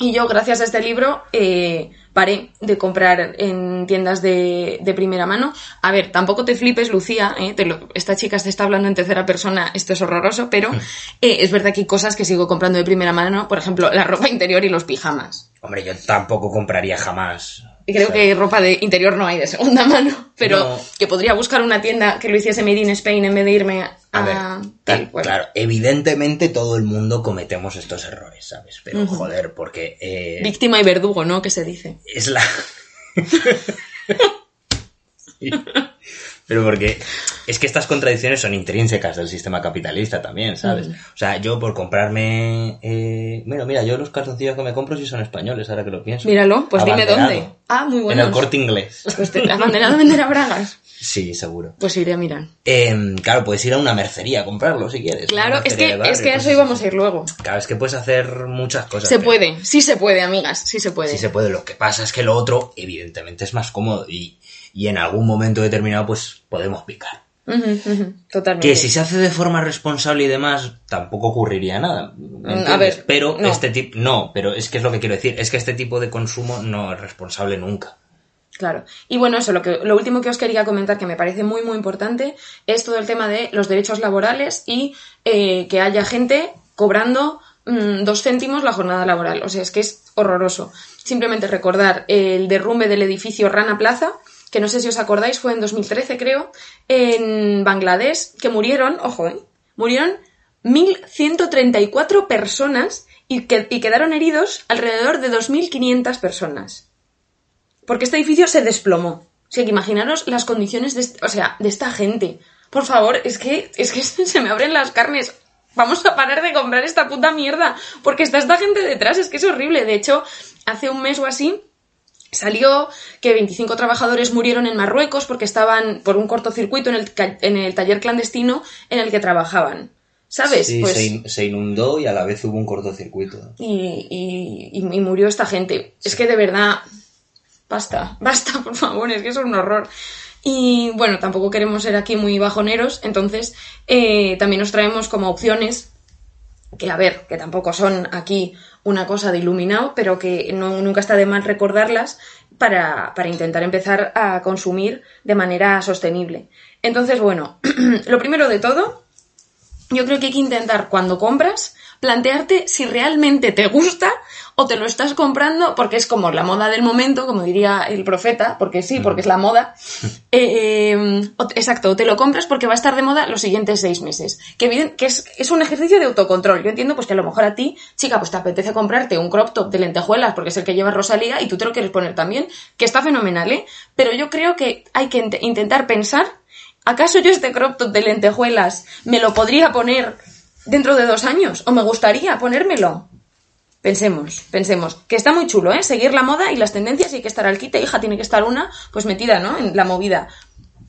Y yo, gracias a este libro, eh, paré de comprar en tiendas de, de primera mano. A ver, tampoco te flipes, Lucía. ¿eh? Te lo- esta chica se está hablando en tercera persona, esto es horroroso, pero eh, es verdad que hay cosas que sigo comprando de primera mano. Por ejemplo, la ropa interior y los pijamas. Hombre, yo tampoco compraría jamás. Y creo que ropa de interior no hay de segunda mano, pero No. que podría buscar una tienda que lo hiciese Made in Spain en vez de irme a, A ver, tal, ta- pues. claro, evidentemente todo el mundo cometemos estos errores, ¿sabes? Pero joder, porque eh, Víctima y verdugo, ¿no? Que se dice. es la... Sí. Pero porque es que estas contradicciones son intrínsecas del sistema capitalista también, ¿sabes? O sea, yo por comprarme... Eh... Mira, mira, yo los calzoncillos que me compro sí son españoles, ahora que lo pienso. Míralo, pues dime dónde. Ah, muy En bueno. el corte inglés. Pues te has abanderado a vender a bragas. Sí, seguro. Pues iré a mirar. Eh, claro, puedes ir a una mercería a comprarlo si quieres. Claro, es que, barrio, es que a eso íbamos a ir luego. Claro, es que puedes hacer muchas cosas. Se pero- puede, sí se puede, amigas, sí se puede. Sí se puede. Lo que pasa es que lo otro, evidentemente, es más cómodo y, y en algún momento determinado, pues podemos picar. Totalmente. Que si se hace de forma responsable y demás, tampoco ocurriría nada. ¿me Mm, a ver, pero no. este tipo, no, pero es que es lo que quiero decir, es que este tipo de consumo no es responsable nunca. Claro. Y bueno, eso, lo, que, lo último que os quería comentar, que me parece muy, muy importante, es todo el tema de los derechos laborales y eh, que haya gente cobrando mm, dos céntimos la jornada laboral. O sea, es que es horroroso. Simplemente recordar el derrumbe del edificio Rana Plaza, que no sé si os acordáis, fue en 2013, creo, en Bangladesh, que murieron, ojo, ¿eh? Murieron 1.134 personas y, que, y quedaron heridos alrededor de 2.500 personas. Porque este edificio se desplomó. O sea, que imaginaros las condiciones de, o sea, de esta gente. Por favor, es que, es que se me abren las carnes. Vamos a parar de comprar esta puta mierda. Porque está esta gente detrás, es que es horrible. De hecho, hace un mes o así, salió que 25 trabajadores murieron en Marruecos porque estaban por un cortocircuito en el, en el taller clandestino en el que trabajaban. ¿Sabes? Sí, Pues- se, in- se inundó y a la vez hubo un cortocircuito. y, y- y- y murió esta gente. Es que de verdad, basta, basta, por favor, es que es un horror. Y bueno, tampoco queremos ser aquí muy bajoneros, entonces eh, también nos traemos como opciones que a ver, que tampoco son aquí una cosa de iluminado, pero que no, nunca está de mal recordarlas para, para intentar empezar a consumir de manera sostenible. Entonces, bueno, lo primero de todo, yo creo que hay que intentar cuando compras plantearte si realmente te gusta o te lo estás comprando porque es como la moda del momento, como diría el profeta, porque sí, porque es la moda. Eh, eh, exacto, o te lo compras porque va a estar de moda los siguientes seis meses. Que, que es, es un ejercicio de autocontrol. Yo entiendo pues que a lo mejor a ti, chica, pues te apetece comprarte un crop top de lentejuelas porque es el que lleva Rosalía y tú te lo quieres poner también, que está fenomenal, ¿eh? Pero yo creo que hay que int- intentar pensar, ¿acaso yo este crop top de lentejuelas me lo podría poner dentro de dos años? ¿O me gustaría ponérmelo? Pensemos, pensemos. Que está muy chulo, ¿eh? Seguir la moda y las tendencias y hay que estar al quite. Hija, tiene que estar una, pues metida, ¿no? En la movida.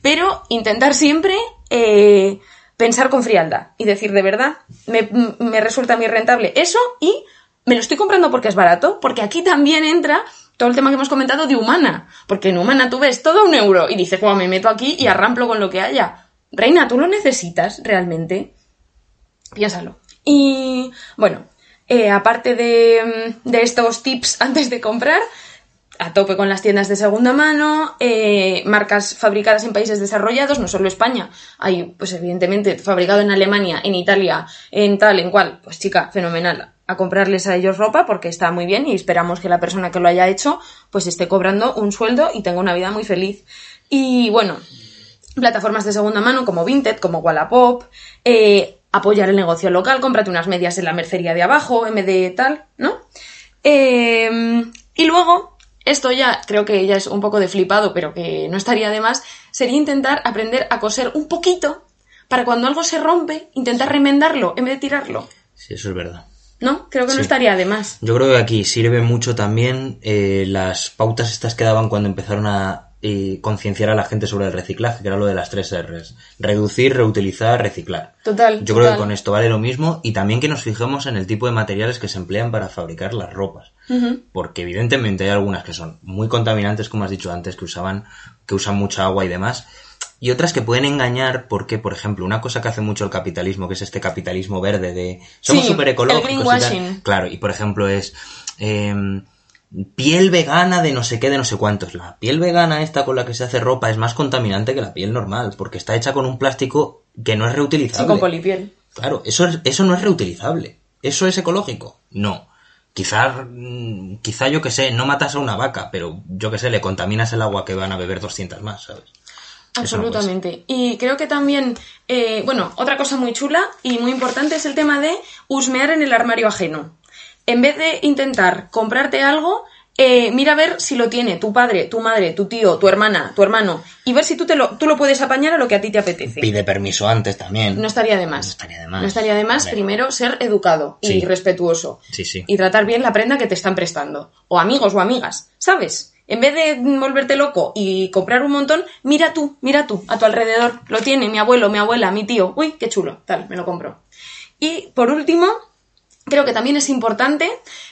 Pero intentar siempre eh, pensar con frialdad y decir, de verdad, me, me resulta muy rentable eso y me lo estoy comprando porque es barato. Porque aquí también entra todo el tema que hemos comentado de humana. Porque en humana tú ves todo un euro y dices, wow, me meto aquí y arramplo con lo que haya. Reina, ¿tú lo necesitas realmente? Piénsalo. Y bueno, eh, aparte de, mm, de estos tips antes de comprar, a tope con las tiendas de segunda mano, eh, marcas fabricadas en países desarrollados, no solo España, hay, pues evidentemente, fabricado en Alemania, en Italia, en tal, en cual, pues chica, fenomenal, a comprarles a ellos ropa porque está muy bien y esperamos que la persona que lo haya hecho, pues esté cobrando un sueldo y tenga una vida muy feliz. Y bueno, plataformas de segunda mano como Vinted, como Wallapop, eh, apoyar el negocio local, cómprate unas medias en la mercería de abajo, en vez de tal, ¿no? Eh, y luego, esto ya creo que ya es un poco de flipado, pero que no estaría de más, sería intentar aprender a coser un poquito para cuando algo se rompe, intentar remendarlo en vez de tirarlo. Sí, eso es verdad. ¿No? Creo que no estaría de más. Yo creo que aquí sirve mucho también eh, las pautas estas que daban cuando empezaron a eh, concienciar a la gente sobre el reciclaje, que era lo de las tres R's. Reducir, reutilizar, reciclar. Total. Yo creo que con esto vale lo mismo y también que nos fijemos en el tipo de materiales que se emplean para fabricar las ropas. Porque evidentemente hay algunas que son muy contaminantes, como has dicho antes, que usaban, que usan mucha agua y demás. Y otras que pueden engañar porque, por ejemplo, una cosa que hace mucho el capitalismo, que es este capitalismo verde de somos Sí, súper ecológicos. y tal. Claro, y por ejemplo es em, piel vegana de no sé qué, de no sé cuántos. La piel vegana esta con la que se hace ropa es más contaminante que la piel normal, porque está hecha con un plástico que no es reutilizable. Sí, con polipiel. Claro, eso, es- eso no es reutilizable. ¿Eso es ecológico? No. Quizá, mm, quizá yo que sé, no matas a una vaca, pero yo que sé, le contaminas el agua que van a beber 200 más, ¿sabes? No. Absolutamente. Y creo que también, eh, bueno, otra cosa muy chula y muy importante es el tema de husmear en el armario ajeno. En vez de intentar comprarte algo, eh, mira a ver si lo tiene tu padre, tu madre, tu tío, tu hermana, tu hermano, y ver si tú, te lo, tú lo puedes apañar a lo que a ti te apetece. Pide permiso antes también. No estaría de más. No estaría de más. No estaría de más, Vale. primero, ser educado y Sí. respetuoso. Sí, sí. Y tratar bien la prenda que te están prestando. O amigos o amigas, ¿sabes? En vez de volverte loco y comprar un montón, mira tú, mira tú, a tu alrededor. Lo tiene mi abuelo, mi abuela, mi tío. Uy, qué chulo. Tal, me lo compro. Y por último, creo que también es importante,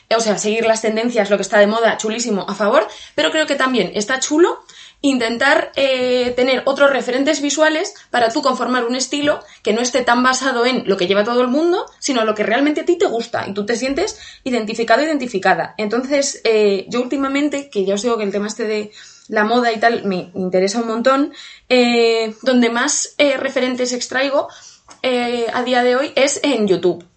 eh, o sea, seguir las tendencias, lo que está de moda, chulísimo, a favor, pero creo que también está chulo intentar eh, tener otros referentes visuales para tú conformar un estilo que no esté tan basado en lo que lleva todo el mundo, sino lo que realmente a ti te gusta y tú te sientes identificado, identificada. Entonces, eh, yo últimamente, que ya os digo que el tema este de la moda y tal me interesa un montón, donde más referentes extraigo a día de hoy es en YouTube.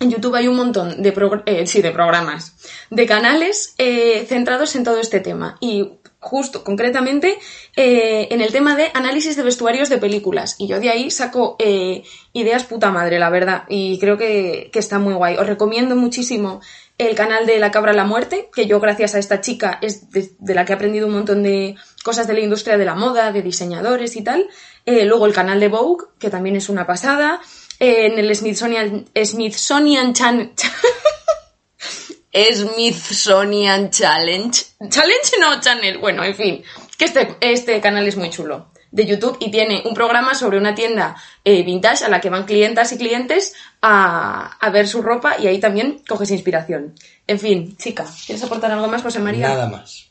En YouTube hay un montón de, eh, sí, de programas, de canales eh, centrados en todo este tema. Y justo, concretamente, eh, en el tema de análisis de vestuarios de películas. Y yo de ahí saco eh, ideas puta madre, la verdad. Y creo que, que está muy guay. Os recomiendo muchísimo el canal de La Cabra a la Muerte, que yo gracias a esta chica es de, la que he aprendido un montón de cosas de la industria de la moda, de diseñadores y tal. Luego el canal de Vogue, que también es una pasada. En el Smithsonian, Smithsonian Chan... Smithsonian Challenge. Challenge no, Channel. Bueno, en fin. Que este, este canal es muy chulo. De YouTube y tiene un programa sobre una tienda eh, vintage a la que van clientas y clientes a, a ver su ropa y ahí también coges inspiración. En fin, chica, ¿quieres aportar algo más, José María? Nada más.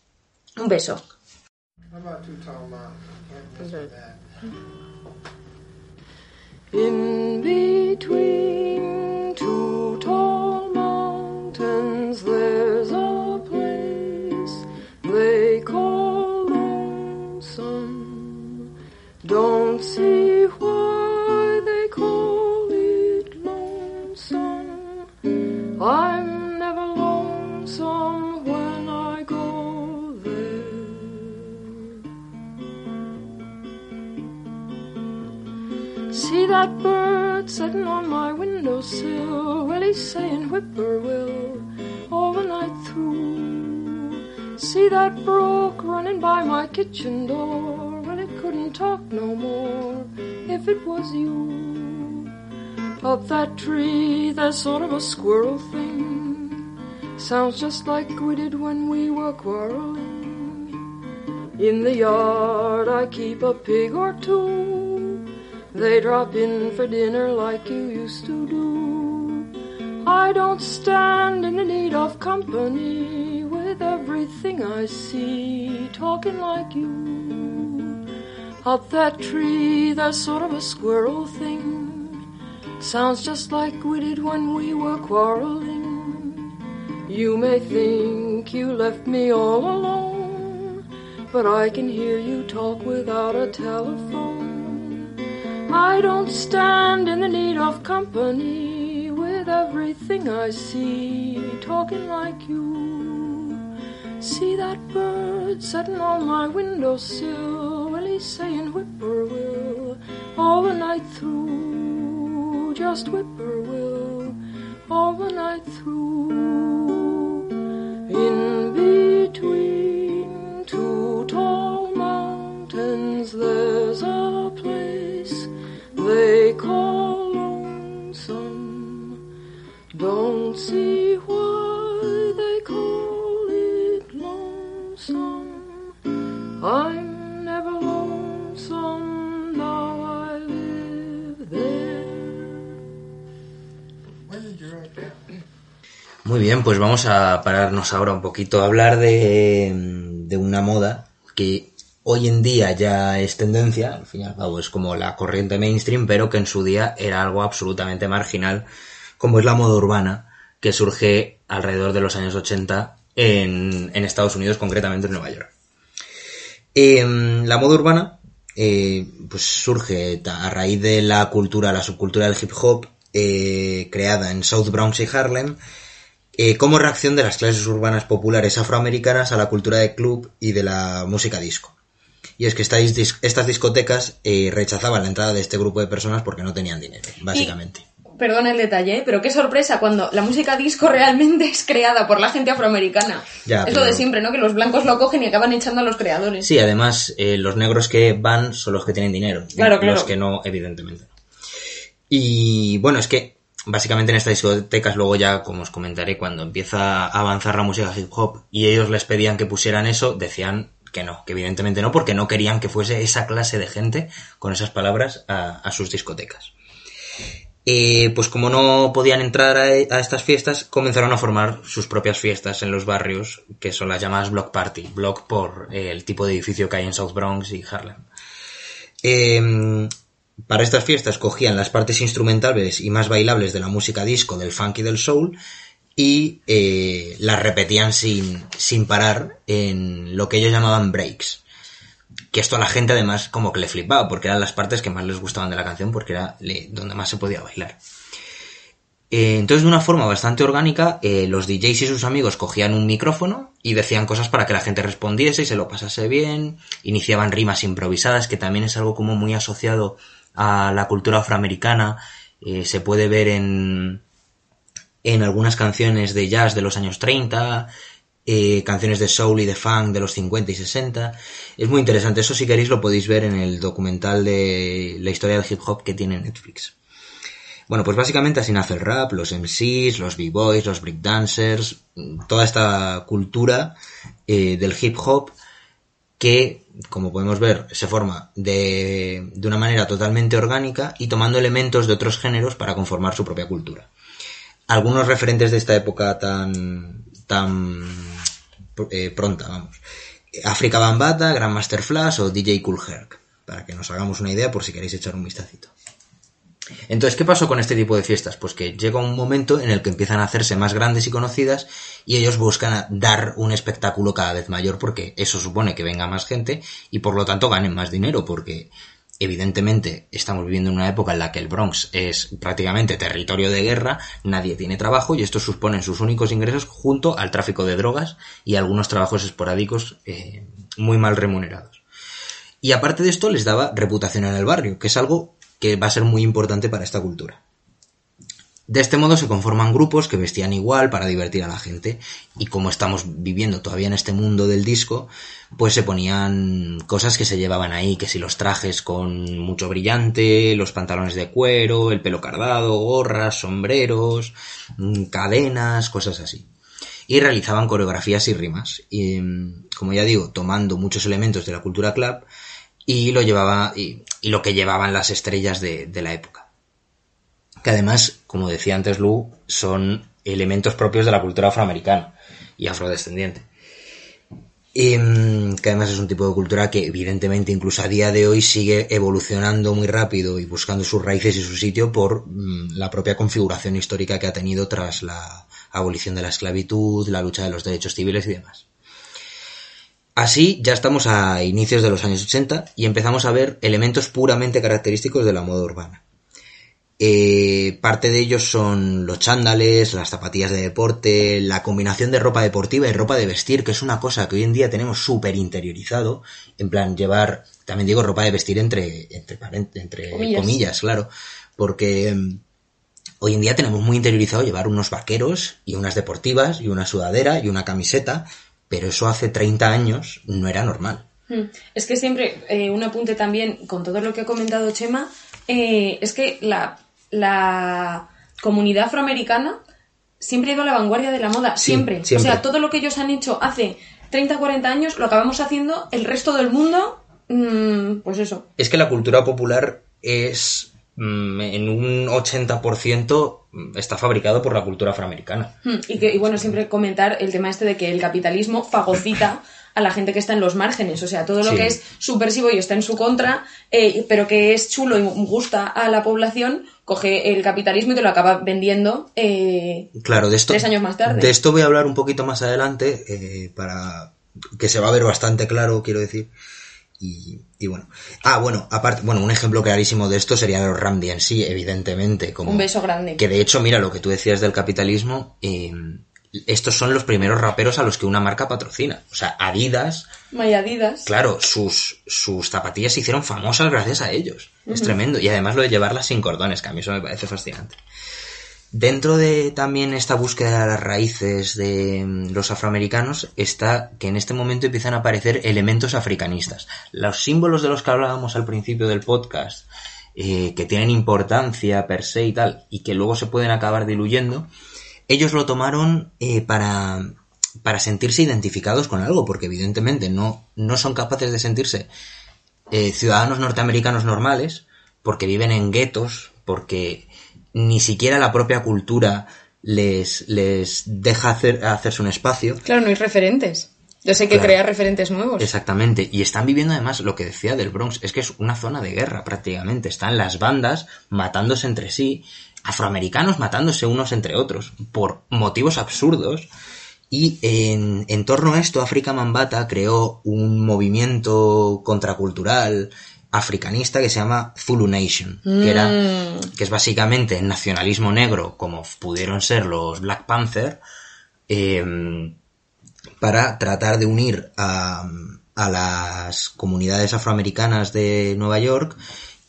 Un beso. In between two tall mountains, there's a place they call lonesome. Don't see why they call it lonesome. See that bird sitting on my windowsill? Well, he's saying whippoorwill all the night through. See that brook running by my kitchen door? Well, it couldn't talk no more if it was you. Up that tree, there's sort of a squirrel thing. Sounds just like we did when we were quarreling. In the yard, I keep a pig or two. They drop in for dinner like you used to do. I don't stand in the need of company with everything I see talking like you. Up that tree, there's sort of a squirrel thing. Sounds just like we did when we were quarreling. You may think you left me all alone, but I can hear you talk without a telephone. I don't stand in the need of company with everything I see talking like you. See that bird sitting on my windowsill? Well, he's saying whippoorwill all the night through. Just whippoorwill all the night through. In between bien, pues vamos a pararnos ahora un poquito a hablar de, de una moda que hoy en día ya es tendencia, al fin y al cabo es como la corriente mainstream, pero que en su día era algo absolutamente marginal, como es la moda urbana, que surge alrededor de los años 80 en, en Estados Unidos, concretamente en Nueva York. Em, la moda urbana eh, pues surge a raíz de la cultura, la subcultura del hip hop, eh, creada en South Bronx y Harlem, eh, como reacción de las clases urbanas populares afroamericanas a la cultura de club y de la música disco. Y es que estas, dis- estas discotecas eh, rechazaban la entrada de este grupo de personas porque no tenían dinero, básicamente. Perdón el detalle, ¿eh? pero qué sorpresa cuando la música disco realmente es creada por la gente afroamericana. Ya, es lo de siempre, ¿no? Que los blancos lo cogen y acaban echando a los creadores. Sí, además, eh, los negros que van son los que tienen dinero. Claro, claro. Los que no, evidentemente. Y bueno, es que básicamente en estas discotecas, luego ya, como os comentaré, cuando empieza a avanzar la música hip hop y ellos les pedían que pusieran eso, decían que no, que evidentemente no, porque no querían que fuese esa clase de gente con esas palabras a, sus discotecas. Eh, pues como no podían entrar a, a estas fiestas, comenzaron a formar sus propias fiestas en los barrios, que son las llamadas block party, block por eh, el tipo de edificio que hay en South Bronx y Harlem. Eh, para estas fiestas cogían las partes instrumentales y más bailables de la música disco, del funk y del soul, y eh, las repetían sin, sin parar en lo que ellos llamaban breaks. Que esto a la gente además como que le flipaba, porque eran las partes que más les gustaban de la canción, porque era donde más se podía bailar. Eh, entonces, de una forma bastante orgánica, eh, los DJs y sus amigos cogían un micrófono y decían cosas para que la gente respondiese y se lo pasase bien, iniciaban rimas improvisadas, que también es algo como muy asociado a la cultura afroamericana, eh, se puede ver en, en algunas canciones de jazz de los años 30, eh, canciones de soul y de funk de los 50 y 60. Es muy interesante, eso si queréis lo podéis ver en el documental de la historia del hip hop que tiene Netflix. Bueno, pues básicamente así nace el rap, los MCs, los b-boys, los breakdancers, toda esta cultura eh, del hip hop que, como podemos ver, se forma de, de una manera totalmente orgánica y tomando elementos de otros géneros para conformar su propia cultura. Algunos referentes de esta época tan, tan eh, pronta, vamos. África Bambata, Grandmaster Flash o DJ Cool Herc, para que nos hagamos una idea por si queréis echar un vistacito. Entonces, ¿qué pasó con este tipo de fiestas? Pues que llega un momento en el que empiezan a hacerse más grandes y conocidas y ellos buscan dar un espectáculo cada vez mayor porque eso supone que venga más gente y por lo tanto ganen más dinero porque evidentemente estamos viviendo en una época en la que el Bronx es prácticamente territorio de guerra, nadie tiene trabajo y estos suponen sus únicos ingresos junto al tráfico de drogas y algunos trabajos esporádicos eh, muy mal remunerados. Y aparte de esto les daba reputación en el barrio, que es algo que va a ser muy importante para esta cultura. De este modo se conforman grupos que vestían igual para divertir a la gente y como estamos viviendo todavía en este mundo del disco, pues se ponían cosas que se llevaban ahí, que si los trajes con mucho brillante, los pantalones de cuero, el pelo cardado, gorras, sombreros, mm, cadenas, cosas así. Y realizaban coreografías y rimas. Y, mm, como ya digo, tomando muchos elementos de la cultura club y lo llevaba y, lo que llevaban las estrellas de, de la época que además, como decía antes Lu, son elementos propios de la cultura afroamericana y afrodescendiente. Y, mm, que además es un tipo de cultura que evidentemente incluso a día de hoy sigue evolucionando muy rápido y buscando sus raíces y su sitio por mm, la propia configuración histórica que ha tenido tras la abolición de la esclavitud, la lucha de los derechos civiles y demás. Así ya estamos a inicios de los años 80 y empezamos a ver elementos puramente característicos de la moda urbana. Eh, parte de ellos son los chándales, las zapatillas de deporte, la combinación de ropa deportiva y ropa de vestir, que es una cosa que hoy en día tenemos súper interiorizado. En plan, llevar, también digo ropa de vestir entre, entre, entre Comillas. comillas. claro. Porque mm, hoy en día tenemos muy interiorizado llevar unos vaqueros y unas deportivas y una sudadera y una camiseta, pero eso hace 30 años no era normal. Mm. Es que siempre, eh, un apunte también con todo lo que ha comentado Chema, eh, es que la, la comunidad afroamericana siempre ha ido a la vanguardia de la moda, Sí, siempre. siempre. O sea, todo lo que ellos han hecho hace 30, 40 años, lo acabamos haciendo el resto del mundo, mm, pues eso. Es que la cultura popular es en un 80% está fabricado por la cultura afroamericana. Mm, Y, que, y bueno, siempre comentar el tema este de que el capitalismo fagocita a la gente que está en los márgenes. O sea, todo lo Sí. que es subversivo y está en su contra, eh, pero que es chulo y gusta a la población, coge el capitalismo y te lo acaba vendiendo. eh, Claro, de esto. Tres años más tarde. De esto voy a hablar un poquito más adelante, eh, para que se va a ver bastante claro, quiero decir. Y, y bueno. Ah, bueno, aparte, bueno, un ejemplo clarísimo de esto sería los Randy en sí, evidentemente. Como, Un beso grande. Que de hecho, mira, lo que tú decías del capitalismo, eh, estos son los primeros raperos a los que una marca patrocina. O sea, Adidas, Mayadidas. Claro, sus, sus zapatillas se hicieron famosas gracias a ellos. Es tremendo. Y además lo de llevarlas sin cordones, que a mí eso me parece fascinante. Dentro de también esta búsqueda de las raíces de mm, los afroamericanos está que en este momento empiezan a aparecer elementos africanistas. Los símbolos de los que hablábamos al principio del podcast, eh, que tienen importancia per se y tal, y que luego se pueden acabar diluyendo, ellos lo tomaron eh, para, para sentirse identificados con algo, porque evidentemente no, no son capaces de sentirse eh, ciudadanos norteamericanos normales, porque viven en guetos, porque ni siquiera la propia cultura les, les deja hacer, hacerse un espacio. Claro, no hay referentes. Entonces hay que Claro. crear referentes nuevos. Exactamente. Y están viviendo además lo que decía del Bronx, es que es una zona de guerra prácticamente. Están las bandas matándose entre sí, afroamericanos matándose unos entre otros, por motivos absurdos. Y en, en torno a esto, África Mambata creó un movimiento contracultural africanista que se llama Zulu Nation, que, era, que es básicamente el nacionalismo negro, como pudieron ser los Black Panther, eh, para tratar de unir a, a las comunidades afroamericanas de Nueva York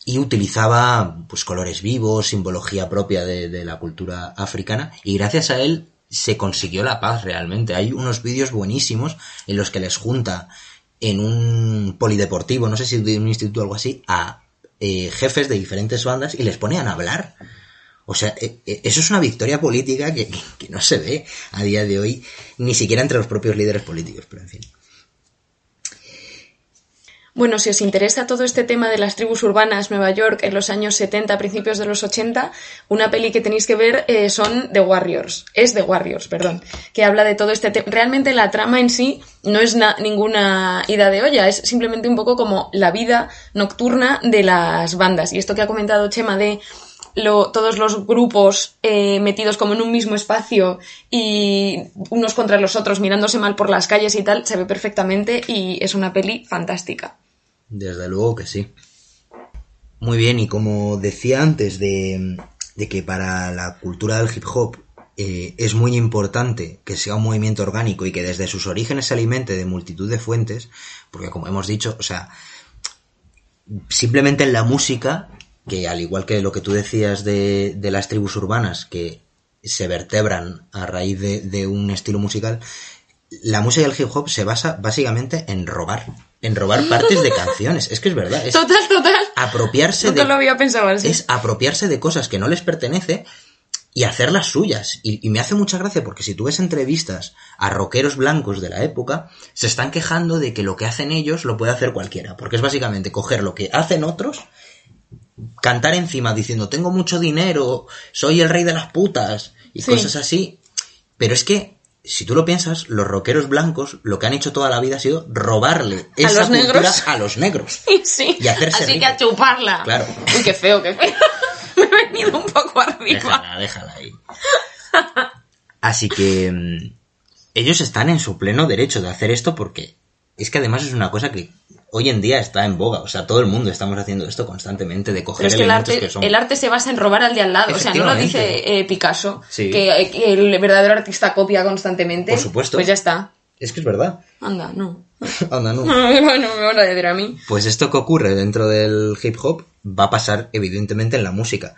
y utilizaba pues colores vivos, simbología propia de, de la cultura africana y gracias a él se consiguió la paz realmente. Hay unos vídeos buenísimos en los que les junta en un polideportivo, no sé si de un instituto o algo así, a eh, jefes de diferentes bandas y les ponían a hablar. O sea, eh, eh, eso es una victoria política que, que- que no se ve a día de hoy, ni siquiera entre los propios líderes políticos, pero en fin. Bueno, si os interesa todo este tema de las tribus urbanas Nueva York en los años 70, principios de los 80, una peli que tenéis que ver eh, son The Warriors. Es The Warriors, perdón. Que habla de todo este tema. Realmente la trama en sí no es na- ninguna ida de olla, es simplemente un poco como la vida nocturna de las bandas. Y esto que ha comentado Chema de lo- todos los grupos eh, metidos como en un mismo espacio y unos contra los otros mirándose mal por las calles y tal, se ve perfectamente y es una peli fantástica. Desde luego que sí. Muy bien, y como decía antes de, que para la cultura del hip hop eh, es muy importante que sea un movimiento orgánico y que desde sus orígenes se alimente de multitud de fuentes, porque como hemos dicho, o sea, simplemente en la música que al igual que lo que tú decías de, de las tribus urbanas, que se vertebran a raíz de un estilo musical, la música del hip hop se basa básicamente en robar, en robar partes de canciones. Es que es verdad, es Total, total. apropiarse Nunca de lo había pensado así. es apropiarse de cosas que no les pertenece y hacerlas suyas. Y, y me hace mucha gracia porque si tú ves entrevistas a rockeros blancos de la época, se están quejando de que lo que hacen ellos lo puede hacer cualquiera. Porque es básicamente coger lo que hacen otros, cantar encima diciendo tengo mucho dinero, soy el rey de las putas y Sí. cosas así. Pero es que, si tú lo piensas, los rockeros blancos lo que han hecho toda la vida ha sido robarle ¿A esa los cultura negros? a los negros. Sí, Y hacerse así rico. que a chuparla. Claro. Uy, qué feo, qué feo. Me he venido un poco arriba. Déjala, déjala ahí. Así que mm, ellos están en su pleno derecho de hacer esto porque es que además es una cosa que hoy en día está en boga. O sea, todo el mundo estamos haciendo esto constantemente de coger Pero es que el elementos arte, que son... el arte se basa en robar al de al lado. O sea, no lo dice eh, Picasso, Sí. que, que el verdadero artista copia constantemente. Por supuesto. Pues ya está. Es que es verdad. Anda, no. Anda, no. bueno, me van a decir a mí. Pues esto que ocurre dentro del hip hop va a pasar evidentemente en la música.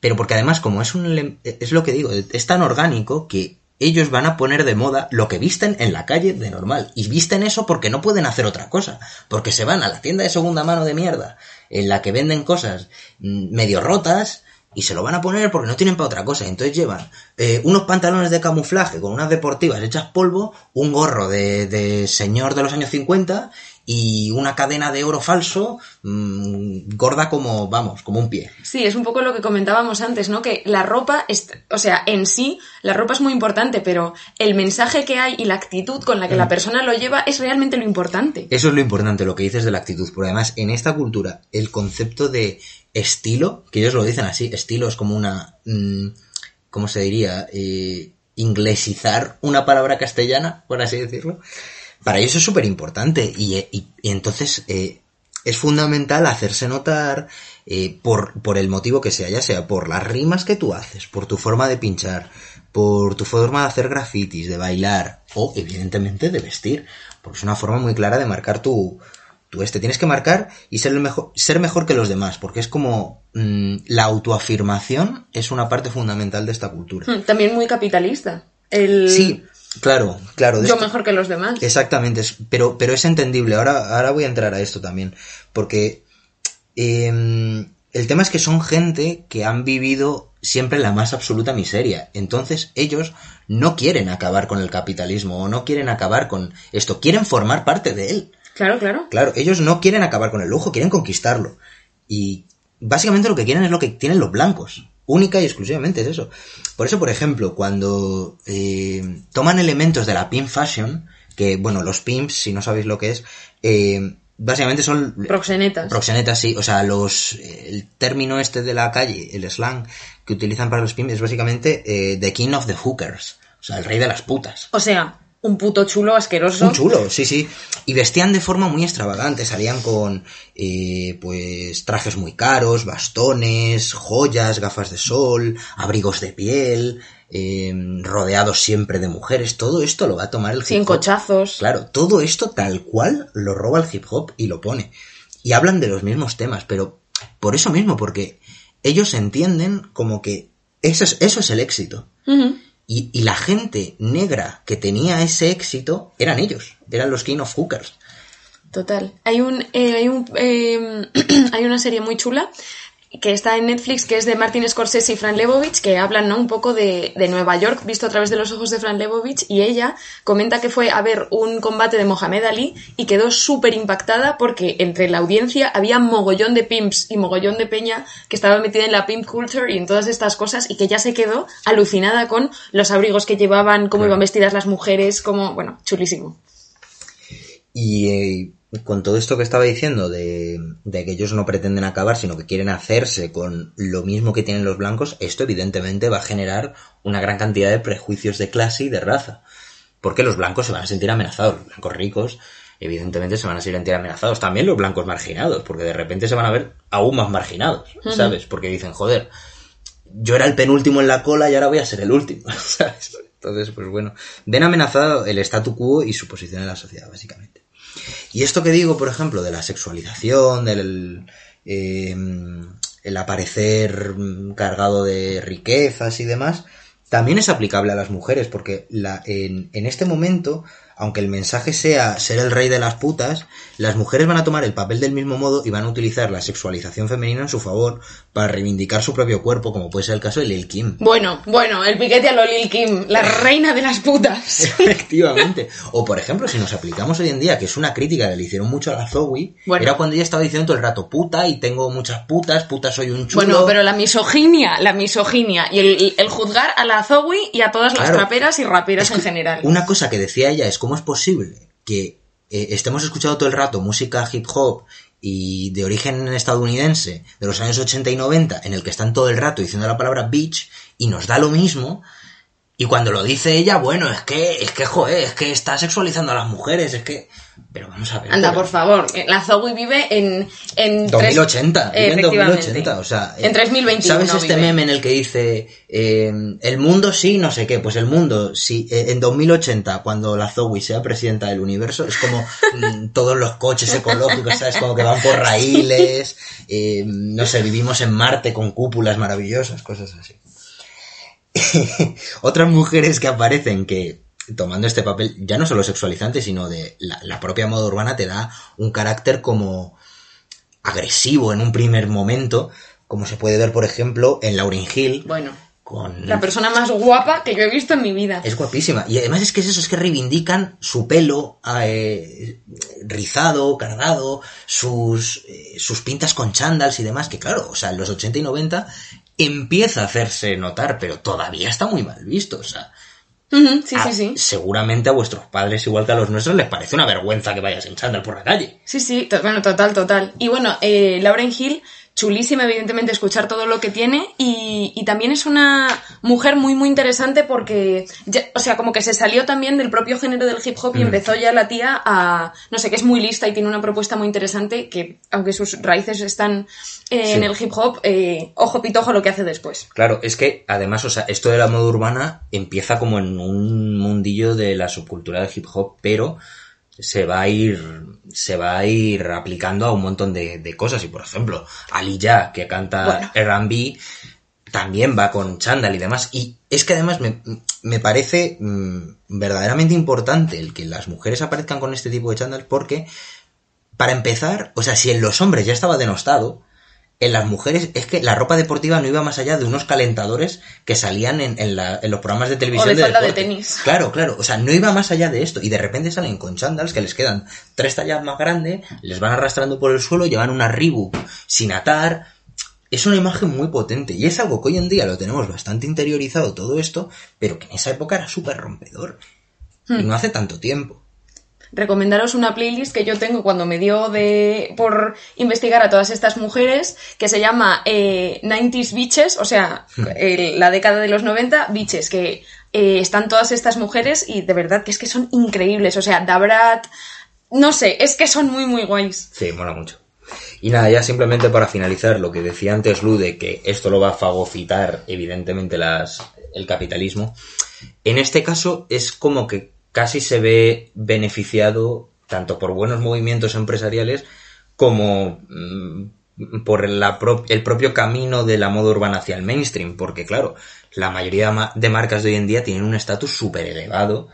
Pero porque además como es un es lo que digo, es tan orgánico que ellos van a poner de moda lo que visten en la calle de normal. Y visten eso porque no pueden hacer otra cosa. Porque se van a la tienda de segunda mano de mierda, en la que venden cosas mm, medio rotas, y se lo van a poner porque no tienen para otra cosa. Entonces llevan eh, unos pantalones de camuflaje con unas deportivas hechas polvo, un gorro de, de señor de los años 50 y una cadena de oro falso mm, gorda como, vamos, como un pie. Sí, es un poco lo que comentábamos antes, ¿no? Que la ropa, es, o sea, en sí, la ropa es muy importante, pero el mensaje que hay y la actitud con la que la persona lo lleva es realmente lo importante. Eso es lo importante, lo que dices de la actitud. Porque además, en esta cultura, el concepto de estilo, que ellos lo dicen así, estilo es como una. mm, ¿Cómo se diría? Eh, inglesizar una palabra castellana, por así decirlo. Para ellos es súper importante. Y, eh, y- y entonces eh, es fundamental hacerse notar eh, por, por el motivo que sea, ya sea por las rimas que tú haces, por tu forma de pinchar, por tu forma de hacer grafitis, de bailar o evidentemente de vestir, porque es una forma muy clara de marcar tu, tu este. Tienes que marcar y ser, el mejor, ser mejor que los demás, porque es como mm, la autoafirmación es una parte fundamental de esta cultura. Mm, También muy capitalista. El Sí, claro, claro. yo esto- mejor que los demás. Exactamente, pero, pero es entendible. Ahora, ahora voy a entrar a esto también. Porque em, el tema es que son gente que han vivido siempre en la más absoluta miseria. Entonces ellos no quieren acabar con el capitalismo o no quieren acabar con esto. Quieren formar parte de él. Claro, claro. Claro, ellos no quieren acabar con el lujo, quieren conquistarlo. Y básicamente lo que quieren es lo que tienen los blancos. Única y exclusivamente es eso. Por eso, por ejemplo, cuando eh, toman elementos de la pimp fashion, que, bueno, los pimps, si no sabéis lo que es, eh, básicamente son Proxenetas. proxenetas, sí. O sea, los el término este de la calle, el slang que utilizan para los pimps es básicamente eh, the king of the hookers. O sea, el rey de las putas. o sea, un puto chulo asqueroso. Un chulo, sí, sí. Y vestían de forma muy extravagante. Salían con, eh, pues, trajes muy caros, bastones, joyas, gafas de sol, abrigos de piel, eh, rodeados siempre de mujeres. Todo esto lo va a tomar el hip hop. cochazos. Claro, todo esto tal cual lo roba el hip hop y lo pone. Y hablan de los mismos temas, pero por eso mismo, porque ellos entienden como que eso es, eso es el éxito. Y, la gente negra que tenía ese éxito eran ellos, eran los King of Hookers. Total. Hay un, eh, hay un, eh, hay una serie muy chula que está en Netflix que es de Martin Scorsese y Fran Lebowitz que hablan ¿no? un poco de, de Nueva York visto a través de los ojos de Fran Lebowitz y ella comenta que fue a ver un combate de Mohamed Ali y quedó súper impactada porque entre la audiencia había mogollón de pimps y mogollón de peña que estaba metida en la pimp culture y en todas estas cosas y que ya se quedó alucinada con los abrigos que llevaban, cómo iban vestidas las mujeres, como, bueno, chulísimo. Y eh, con todo esto que estaba diciendo de, de que ellos no pretenden acabar, sino que quieren hacerse con lo mismo que tienen los blancos, esto evidentemente va a generar una gran cantidad de prejuicios de clase y de raza. Porque los blancos se van a sentir amenazados, los blancos ricos evidentemente se van a sentir amenazados. También los blancos marginados, porque de repente se van a ver aún más marginados, ¿sabes? Porque dicen, joder, yo era el penúltimo en la cola y ahora voy a ser el último, ¿sabes? Entonces, pues bueno, ven amenazado el statu quo y su posición en la sociedad, básicamente. Y esto que digo, por ejemplo, de la sexualización, del... eh, el aparecer cargado de riquezas y demás, también es aplicable a las mujeres, porque la, en, en este momento, aunque el mensaje sea ser el rey de las putas, las mujeres van a tomar el papel del mismo modo y van a utilizar la sexualización femenina en su favor para reivindicar su propio cuerpo, como puede ser el caso de Lil Kim. Bueno, bueno, el piquete a lo Lil Kim, la reina de las putas. Efectivamente. O por ejemplo, si nos aplicamos hoy en día, que es una crítica que le hicieron mucho a la Zoe, Bueno. era cuando ella estaba diciendo todo el rato puta y tengo muchas putas, puta soy un chulo. Bueno, pero la misoginia, la misoginia y el, el juzgar a la Zoe y a todas las Claro. traperas y raperas en general. Una cosa que decía ella es cómo es posible que eh, estemos escuchando todo el rato música hip hop y de origen estadounidense de los años 80 y 90 en el que están todo el rato diciendo la palabra bitch y nos da lo mismo y cuando lo dice ella, bueno, es que, es que, joder, es que está sexualizando a las mujeres, es que... Pero vamos a ver. Anda, por favor. La Zoe vive en... en 2080, vive en Efectivamente. 2080, o sea... En eh, 3021 ¿Sabes este vive. meme en el que dice eh, el mundo sí, no sé qué? Pues el mundo, sí, eh, en 2080, cuando la Zoe sea presidenta del universo, es como mm, todos los coches ecológicos, ¿sabes? Como que van por raíles, eh, no sé, vivimos en Marte con cúpulas maravillosas, cosas así. Otras mujeres que aparecen que tomando este papel, ya no solo sexualizante, sino de la, la propia moda urbana te da un carácter como agresivo en un primer momento, como se puede ver, por ejemplo, en Lauryn Hill, Bueno, con la persona más guapa que yo he visto en mi vida. es guapísima. Y además es que es eso, es que reivindican su pelo eh, rizado, cargado, sus, eh, sus pintas con chándals y demás, que claro, o sea, en los 80 y 90 empieza a hacerse notar, pero todavía está muy mal visto. O sea, Sí, a- sí, sí. seguramente a vuestros padres, igual que a los nuestros, les parece una vergüenza que vayas en chándal por la calle. Sí, sí, bueno, total, total. Y bueno, eh, Lauren Hill, chulísima, evidentemente, escuchar todo lo que tiene. Y, y también es una mujer muy, muy interesante porque, ya- o sea, como que se salió también del propio género del hip hop y empezó ya la tía a, no sé, que es muy lista y tiene una propuesta muy interesante que, aunque sus raíces están eh, en el hip hop, eh, ojo pitojo lo que hace después. Claro, es que además, o sea, esto de la moda urbana empieza como en un mundillo de la subcultura del hip hop, pero se va a ir, se va a ir aplicando a un montón de, de cosas. Y por ejemplo, Ali Ya, que canta Bueno. R&B, también va con chándal y demás. Y es que además me, me parece mm, verdaderamente importante el que las mujeres aparezcan con este tipo de chándal porque, para empezar, o sea, si en los hombres ya estaba denostado, en las mujeres es que la ropa deportiva no iba más allá de unos calentadores que salían en, en la- en los programas de televisión de falda de tenis. Claro, claro, o sea, no iba más allá de esto y de repente salen con chándals que les quedan tres tallas más grandes, les van arrastrando por el suelo, llevan una Reebok sin atar. Es una imagen muy potente y es algo que hoy en día lo tenemos bastante interiorizado todo esto, pero que en esa época era súper rompedor. Hmm. Y no hace tanto tiempo. Recomendaros una playlist que yo tengo cuando me dio de por investigar a todas estas mujeres que se llama eh, 90s Bitches, o sea, el- la década de los 90 Bitches, que eh, están todas estas mujeres y de verdad que es que son increíbles, o sea, Dabrat, no sé, es que son muy muy guays. Sí, mola mucho. Y nada, ya simplemente para finalizar lo que decía antes Lu de que esto lo va a fagocitar evidentemente las, el capitalismo. En este caso es como que casi se ve beneficiado tanto por buenos movimientos empresariales como mm, por la pro- el propio camino de la moda urbana hacia el mainstream, porque claro, la mayoría ma- de marcas de hoy en día tienen un estatus súper elevado,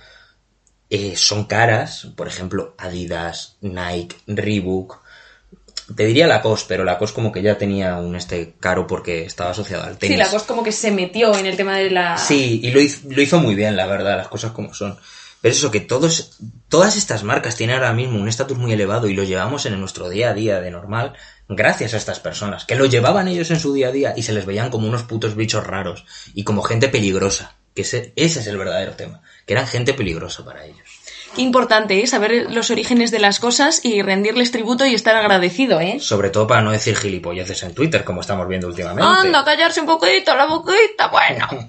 eh, son caras, por ejemplo, Adidas, Nike, Reebok, te diría Lacoste, pero Lacoste como que ya tenía un este caro porque estaba asociado al tenis. Sí, la cosa como que se metió en el tema de la... Sí, y lo hizo, lo hizo muy bien, la verdad, las cosas como son. Pero eso, que todos, todas estas marcas tienen ahora mismo un estatus muy elevado y lo llevamos en nuestro día a día de normal gracias a estas personas, que lo llevaban ellos en su día a día y se les veían como unos putos bichos raros y como gente peligrosa. Que ese, ese es el verdadero tema, que eran gente peligrosa para ellos. Qué importante, ¿eh? Saber los orígenes de las cosas y rendirles tributo y estar agradecido, ¿eh? Sobre todo para no decir gilipolleces en Twitter, como estamos viendo últimamente. Anda, callarse un poquito, la boquita, bueno.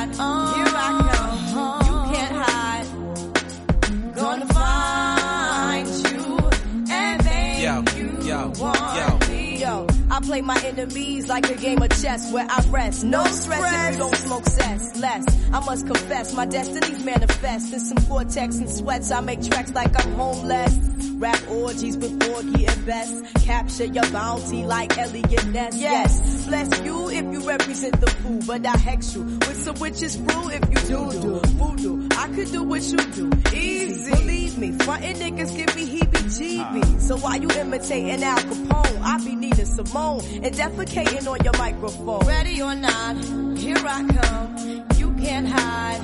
play my enemies like a game of chess where I rest. No stress if you don't smoke cess. Less, I must confess, my destinies manifest. In some vortex and sweats, I make tracks like I'm homeless. Rap orgies with Borgie and Best. Capture your bounty like Elliot Ness. Yes, bless you if you represent the fool, but I hex you with some witches brew if you do do voodoo. I could do what you do, easy. Believe me, frontin' niggas give me heebie-jeebies. So why you imitating Al Capone? I be needing Simone and defecating on your microphone. Ready or not, here I come. You can't hide.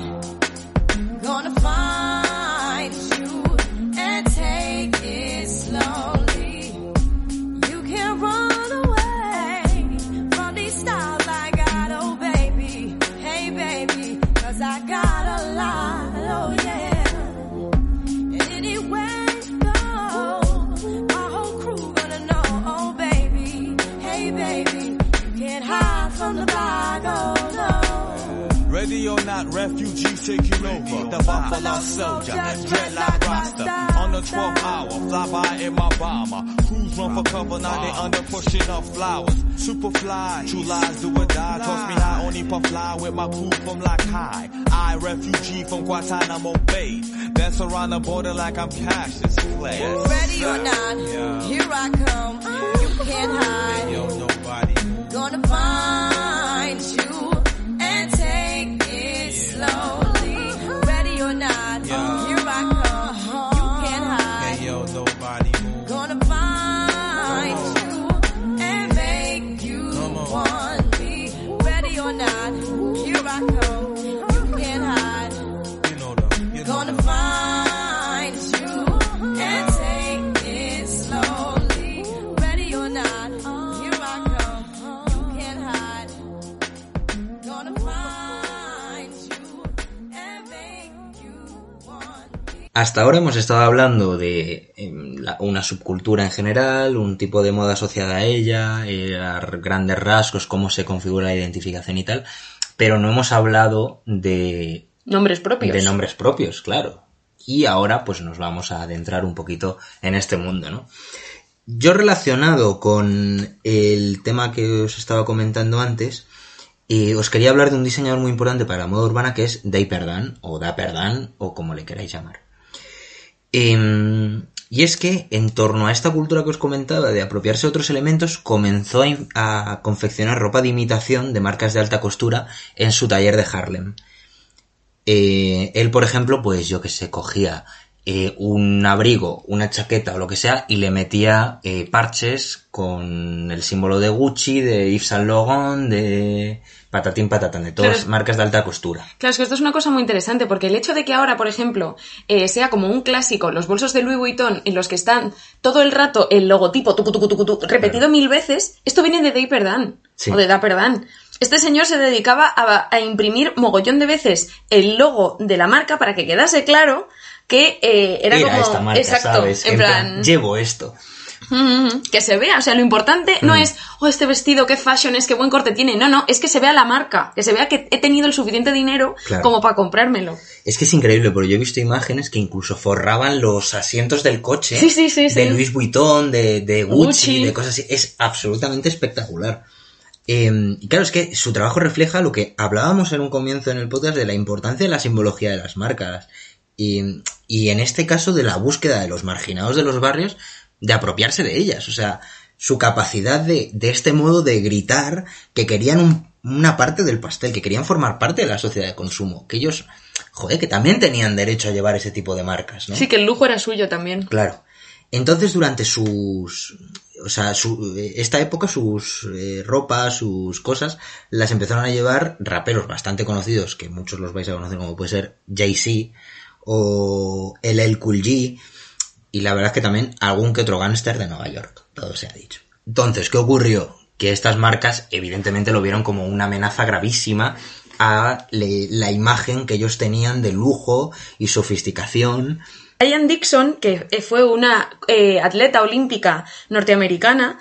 Gonna find you and take it slowly. You can't run from the bag, oh no. Ready or not, refugees taking over. The Buffalo Soldier, dreadlock roster. On the 12th hour, fly by in my bomber. Crews run for cover, now they under pushing up flowers. Super fly, true lies do or die. Toss me high, only puff fly with my crew from like high. I, refugee from Guantanamo Bay. Dance around the border like I'm Cassius Clay. Ready or not, Yeah. here I come. You can't hide. Yo, nobody. Gonna find you Hasta ahora hemos estado hablando de em, una subcultura en general, un tipo de moda asociada a ella, a grandes rasgos, cómo se configura la identificación y tal, pero no hemos hablado de, Nombres propios. de nombres propios, claro. Y ahora pues nos vamos a adentrar un poquito en este mundo, ¿no? Yo relacionado con el tema que os estaba comentando antes, eh, os quería hablar de un diseñador muy importante para la moda urbana que es Dapper Dan, o Dapper Dan, o como le queráis llamar. Em, y es que en torno a esta cultura que os comentaba de apropiarse de otros elementos, comenzó a, confeccionar ropa de imitación de marcas de alta costura en su taller de Harlem. Eh, él, por ejemplo, pues yo que sé, cogía eh, un abrigo, una chaqueta o lo que sea y le metía eh, parches con el símbolo de Gucci, de Yves Saint Laurent, de patatín patatán, de todas Claro. marcas de alta costura. Claro, es que esto es una cosa muy interesante, porque el hecho de que ahora, por ejemplo, eh, sea como un clásico los bolsos de Louis Vuitton en los que están todo el rato el logotipo tucu, tucu, repetido mil veces, esto viene de Dapper Dan, Sí. o de Dapper Dan. Este señor se dedicaba a, a imprimir mogollón de veces el logo de la marca para que quedase claro que eh, era, Era como... esta marca, exacto, ¿sabes? en plan... llevo esto. Que se vea, o sea, lo importante no Mm. es, oh, este vestido, qué fashion es, qué buen corte tiene, no, no, es que se vea la marca, que se vea que he tenido el suficiente dinero Claro. como para comprármelo. Es que es increíble, porque yo he visto imágenes que incluso forraban los asientos del coche Sí, sí, sí, de sí. Louis Vuitton, de, de Gucci, Gucci. de cosas así. Es absolutamente espectacular. Eh, y claro, es que su trabajo refleja lo que hablábamos en un comienzo en el podcast de la importancia de la simbología de las marcas. Y, y en este caso de la búsqueda de los marginados de los barrios, de apropiarse de ellas. O sea, su capacidad de, de este modo de gritar que querían un- una parte del pastel, que querían formar parte de la sociedad de consumo, que ellos, joder, que también tenían derecho a llevar ese tipo de marcas, ¿no? Sí, que el lujo era suyo también. Claro. Entonces, durante sus. O sea, su- esta época, sus eh, ropas, sus cosas, las empezaron a llevar raperos bastante conocidos, que muchos los vais a conocer, como puede ser Jay-Z o LL Cool G, y la verdad es que también algún que otro gángster de Nueva York, todo se ha dicho. Entonces, ¿qué ocurrió? Que estas marcas, evidentemente, lo vieron como una amenaza gravísima a la imagen que ellos tenían de lujo y sofisticación Diane Dixon, que eh, fue una eh, atleta olímpica norteamericana,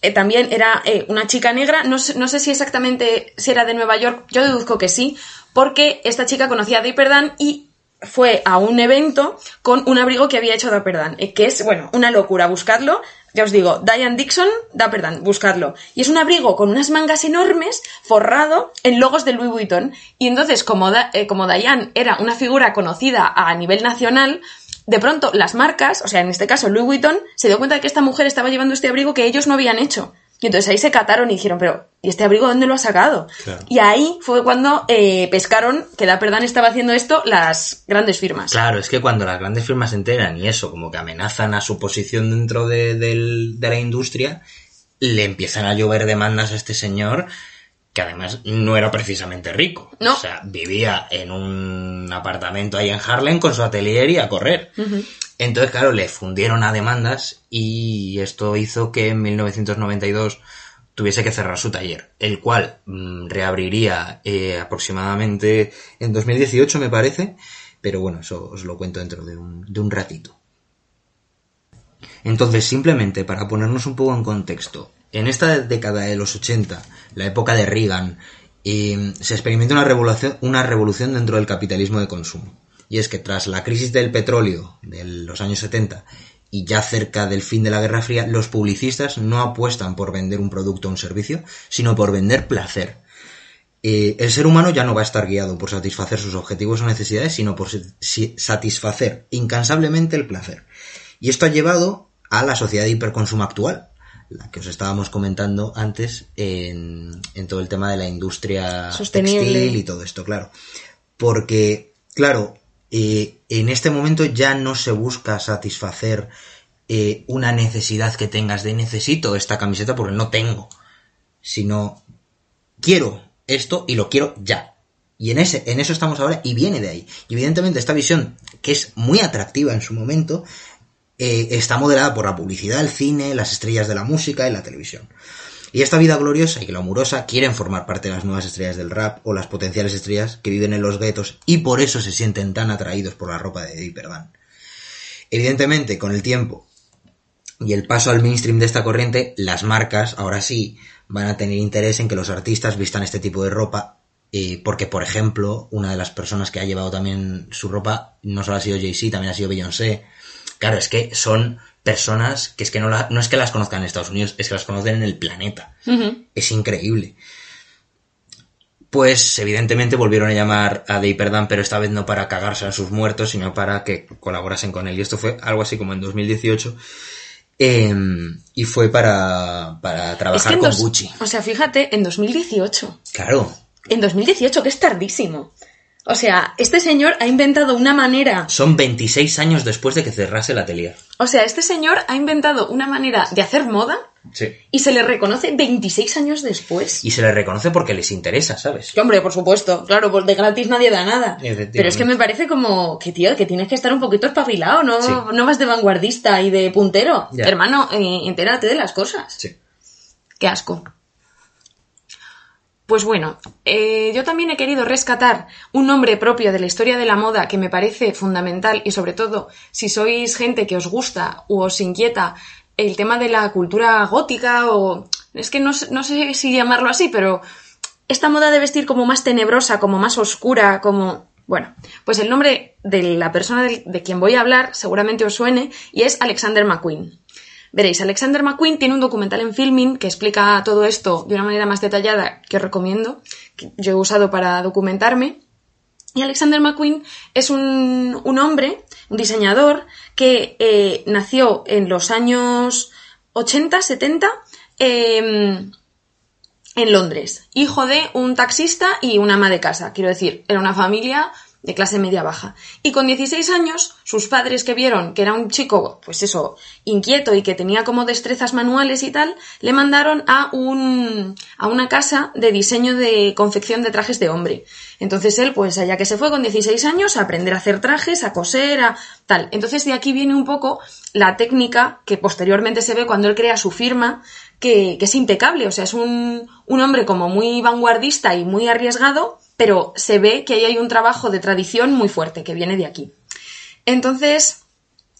eh, también era una chica negra, no no sé si exactamente si era de Nueva York, yo deduzco que sí, porque esta chica conocía a Dapper Dan y fue a un evento con un abrigo que había hecho Dapper Dan, eh, que es, bueno, una locura, buscarlo. Ya os digo, Diane Dixon, Dapper Dan, buscarlo. Y es un abrigo con unas mangas enormes, forrado en logos de Louis Vuitton. Y entonces, como, Da- eh, como Diane era una figura conocida a nivel nacional, de pronto las marcas, o sea, en este caso Louis Vuitton, se dio cuenta de que esta mujer estaba llevando este abrigo que ellos no habían hecho. Y entonces ahí se cataron y dijeron, pero ¿y este abrigo dónde lo ha sacado? Claro. Y ahí fue cuando eh, pescaron que Dapper Dan estaba haciendo esto las grandes firmas. Claro, es que cuando las grandes firmas se enteran y eso, como que amenazan a su posición dentro de, de la industria, le empiezan a llover demandas a este señor, que además no era precisamente rico. No. O sea, vivía en un apartamento ahí en Harlem con su atelier y a correr. Entonces, claro, le fundieron a demandas y esto hizo que en 1992 tuviese que cerrar su taller, el cual mm, reabriría eh, aproximadamente en 2018, me parece, pero bueno, eso os lo cuento dentro de un, de un ratito. Entonces, simplemente para ponernos un poco en contexto, en esta década de los 80, la época de Reagan, eh, se experimenta una revolución, dentro del capitalismo de consumo. Y es que tras la crisis del petróleo de los años 70 y ya cerca del fin de la Guerra Fría, los publicistas no apuestan por vender un producto o un servicio, sino por vender placer. Eh, el ser humano ya no va a estar guiado por satisfacer sus objetivos o necesidades, sino por satisfacer incansablemente el placer. Y esto ha llevado a la sociedad de hiperconsumo actual, la que os estábamos comentando antes en, en todo el tema de la industria Sostenible. textil y todo esto, claro. Porque, claro, eh, en este momento ya no se busca satisfacer eh, una necesidad que tengas de necesito esta camiseta porque no tengo, sino quiero esto y lo quiero ya. Y en, ese, en eso estamos ahora y viene de ahí. Y evidentemente esta visión, que es muy atractiva en su momento, eh, está modelada por la publicidad, el cine, las estrellas de la música y la televisión. Y esta vida gloriosa y glamurosa quieren formar parte de las nuevas estrellas del rap o las potenciales estrellas que viven en los guetos y por eso se sienten tan atraídos por la ropa de Dipper Dan. Evidentemente, con el tiempo y el paso al mainstream de esta corriente, las marcas ahora sí van a tener interés en que los artistas vistan este tipo de ropa eh, porque, por ejemplo, una de las personas que ha llevado también su ropa no solo ha sido Jay-Z, también ha sido Beyoncé. Claro, es que son personas que es que no, la- no es que las conozcan en Estados Unidos, es que las conocen en el planeta. Es increíble. Pues evidentemente volvieron a llamar a Dave Dan, pero esta vez no para cagarse a sus muertos, sino para que colaborasen con él. Y esto fue algo así como en 2018. eh, y fue para, para Es trabajar que con dos- Gucci. O sea, fíjate, en 2018. Claro, En 2018, que es tardísimo. O sea, este señor ha inventado una manera. son 26 años después de que cerrase el atelier. O sea, este señor ha inventado una manera de hacer moda Sí. y se le reconoce 26 años después. Y se le reconoce porque les interesa, ¿sabes? Que, hombre, por supuesto, claro, pues de gratis nadie da nada. Pero es que me parece como que, tío, que tienes que estar un poquito espabilado, ¿no? Sí. No vas de vanguardista y de puntero. Ya. Hermano, eh, entérate de las cosas. Sí. Qué asco. Pues bueno, eh, yo también he querido rescatar un nombre propio de la historia de la moda que me parece fundamental y sobre todo si sois gente que os gusta o os inquieta el tema de la cultura gótica o... Es que no, no sé si llamarlo así, pero esta moda de vestir como más tenebrosa, como más oscura, como... Bueno, pues el nombre de la persona de quien voy a hablar seguramente os suene y es Alexander McQueen. Veréis, Alexander McQueen tiene un documental en filming que explica todo esto de una manera más detallada que os recomiendo, que yo he usado para documentarme. Y Alexander McQueen es un, un hombre, un diseñador, que eh, nació en los años 80, 70, em, en Londres, hijo de un taxista y una ama de casa. Quiero decir, era una familia de clase media baja. Y con 16 años, sus padres que vieron que era un chico, pues eso, inquieto y que tenía como destrezas manuales y tal, le mandaron a un, a una casa de diseño de confección de trajes de hombre. Entonces él, pues allá que se fue con 16 años a aprender a hacer trajes, a coser, a tal. Entonces de aquí viene un poco la técnica que posteriormente se ve cuando él crea su firma, que, que es impecable. O sea, es un, un hombre como muy vanguardista y muy arriesgado, pero se ve que ahí hay un trabajo de tradición muy fuerte que viene de aquí. Entonces,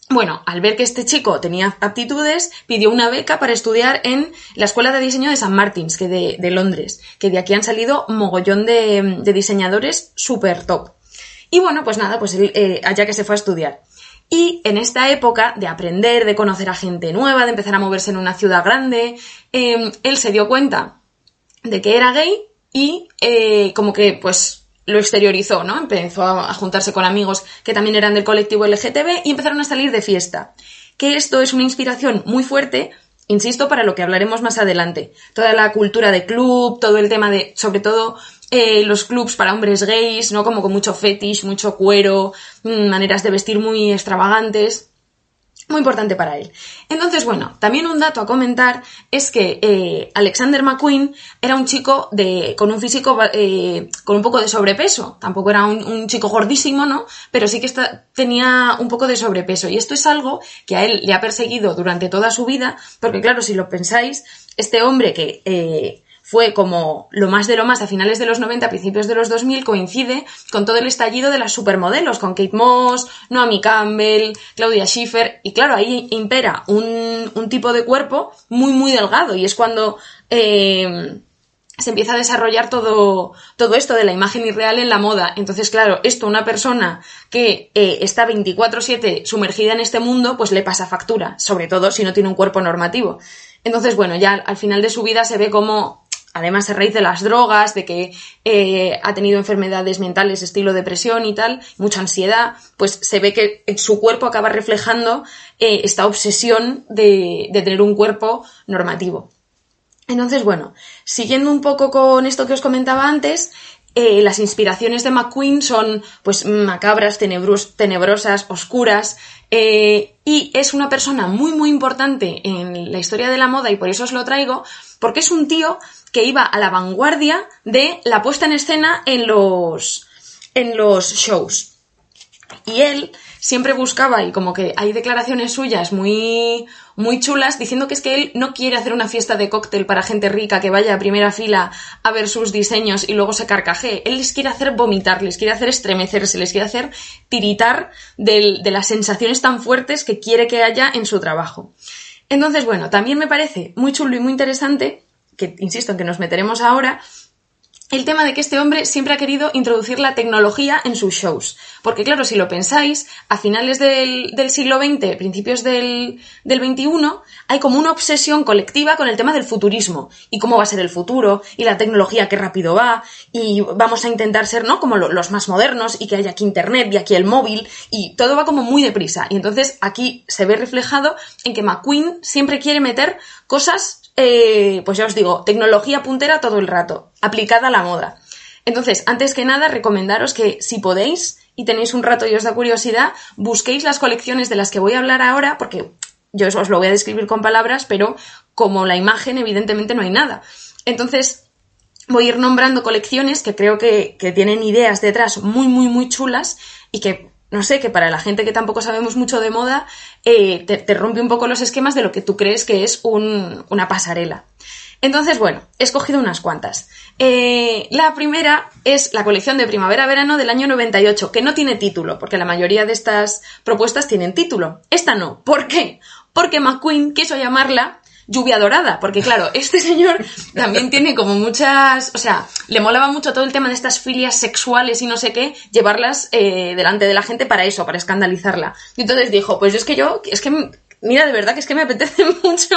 bueno, al ver que este chico tenía aptitudes, pidió una beca para estudiar en la Escuela de Diseño de San Martins, que de, de Londres, que de aquí han salido mogollón de, diseñadores súper top. Y bueno, pues nada, pues él, eh, allá que se fue a estudiar. Y en esta época de aprender, de conocer a gente nueva, de empezar a moverse en una ciudad grande, eh, él se dio cuenta de que era gay y eh, como que pues lo exteriorizó, ¿no? Empezó a, juntarse con amigos que también eran del colectivo LGTB y empezaron a salir de fiesta. Que esto es una inspiración muy fuerte, insisto, para lo que hablaremos más adelante. Toda la cultura de club, todo el tema de, sobre todo, eh, los clubs para hombres gays, ¿no? Como con mucho fetish, mucho cuero, mmm, maneras de vestir muy extravagantes muy importante para él. Entonces, bueno, también un dato a comentar es que eh, Alexander McQueen era un chico de, con un físico eh, con un poco de sobrepeso. Tampoco era un, chico gordísimo, ¿no? Pero sí que tenía un poco de sobrepeso. Y esto es algo que a él le ha perseguido durante toda su vida, porque claro, si lo pensáis, este hombre que eh, fue como lo más de lo más a finales de los 90, principios de los 2000, coincide con todo el estallido de las supermodelos, con Kate Moss, Naomi Campbell, Claudia Schiffer, y claro, ahí impera un, un tipo de cuerpo muy, muy delgado, y es cuando eh, se empieza a desarrollar todo, todo esto de la imagen irreal en la moda. Entonces, claro, esto una persona que eh, está 24-7 sumergida en este mundo, pues le pasa factura, sobre todo si no tiene un cuerpo normativo. Entonces, bueno, ya al final de su vida se ve como además a raíz de las drogas, de que eh, ha tenido enfermedades mentales, estilo depresión y tal, mucha ansiedad, pues se ve que en su cuerpo acaba reflejando eh, esta obsesión de, de tener un cuerpo normativo. Entonces, bueno, siguiendo un poco con esto que os comentaba antes, eh, las inspiraciones de McQueen son pues macabras, tenebros, tenebrosas, oscuras, eh, y es una persona muy muy importante en la historia de la moda y por eso os lo traigo, porque es un tío que iba a la vanguardia de la puesta en escena en los, en los shows. Y él siempre buscaba, y como que hay declaraciones suyas muy, muy chulas, diciendo que es que él no quiere hacer una fiesta de cóctel para gente rica que vaya a primera fila a ver sus diseños y luego se carcajee. Él les quiere hacer vomitar, les quiere hacer estremecerse, les quiere hacer tiritar de las sensaciones tan fuertes que quiere que haya en su trabajo. Entonces, bueno, también me parece muy chulo y muy interesante, que insisto en que nos meteremos ahora, el tema de que este hombre siempre ha querido introducir la tecnología en sus shows. Porque claro, si lo pensáis, a finales del, siglo XX, principios del, del, XXI, hay como una obsesión colectiva con el tema del futurismo. Y cómo va a ser el futuro, y la tecnología qué rápido va, y vamos a intentar ser, ¿no? Como lo, los más modernos, y que haya aquí internet, y aquí el móvil, y todo va como muy deprisa. Y entonces aquí se ve reflejado en que McQueen siempre quiere meter cosas eh, pues ya os digo, tecnología puntera todo el rato, aplicada a la moda. Entonces, antes que nada, recomendaros que si podéis y tenéis un rato y os da curiosidad, busquéis las colecciones de las que voy a hablar ahora, porque yo os lo voy a describir con palabras, pero como la imagen, evidentemente no hay nada. Entonces, voy a ir nombrando colecciones que creo que, que tienen ideas detrás muy, muy, muy chulas y que no sé, que para la gente que tampoco sabemos mucho de moda, eh, te, rompe un poco los esquemas de lo que tú crees que es un, una pasarela. Entonces, bueno, he escogido unas cuantas. Eh, la primera es la colección de primavera-verano del año 98, que no tiene título, porque la mayoría de estas propuestas tienen título. Esta no. ¿Por qué? Porque McQueen quiso llamarla lluvia dorada, porque claro, este señor también tiene como muchas, o sea, le molaba mucho todo el tema de estas filias sexuales y no sé qué, llevarlas eh, delante de la gente para eso, para escandalizarla. Y entonces dijo, pues es que yo, es que, mira, de verdad que es que me apetece mucho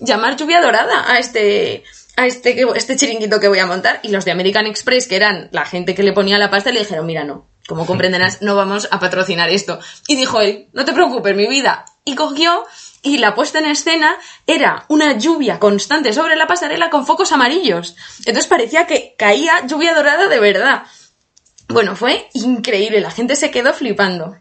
llamar lluvia dorada a este, a este, este chiringuito que voy a montar. Y los de American Express, que eran la gente que le ponía la pasta, le dijeron, mira, no, como comprenderás, no vamos a patrocinar esto. Y dijo él, no te preocupes, mi vida. Y cogió y la puesta en escena era una lluvia constante sobre la pasarela con focos amarillos. Entonces parecía que caía lluvia dorada de verdad. Bueno, fue increíble, la gente se quedó flipando.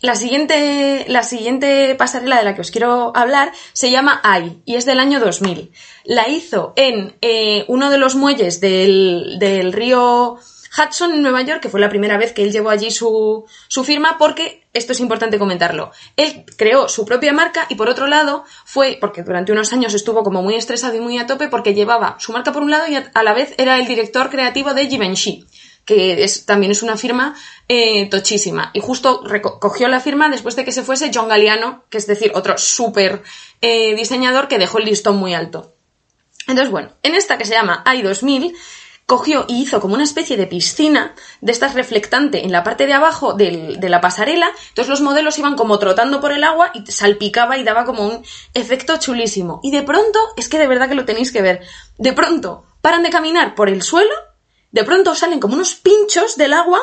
La siguiente, la siguiente pasarela de la que os quiero hablar se llama AI y es del año 2000. La hizo en eh, uno de los muelles del, del río Hudson en Nueva York, que fue la primera vez que él llevó allí su, su firma, porque esto es importante comentarlo. Él creó su propia marca y por otro lado fue, porque durante unos años estuvo como muy estresado y muy a tope, porque llevaba su marca por un lado y a, la vez era el director creativo de Givenchy que es, también es una firma eh, tochísima. Y justo reco- cogió la firma después de que se fuese John Galliano, que es decir, otro súper eh, diseñador que dejó el listón muy alto. Entonces, bueno, en esta que se llama i2000, cogió y hizo como una especie de piscina de estas reflectante en la parte de abajo de la pasarela. Entonces los modelos iban como trotando por el agua y salpicaba y daba como un efecto chulísimo. Y de pronto, es que de verdad que lo tenéis que ver, de pronto paran de caminar por el suelo, de pronto salen como unos pinchos del agua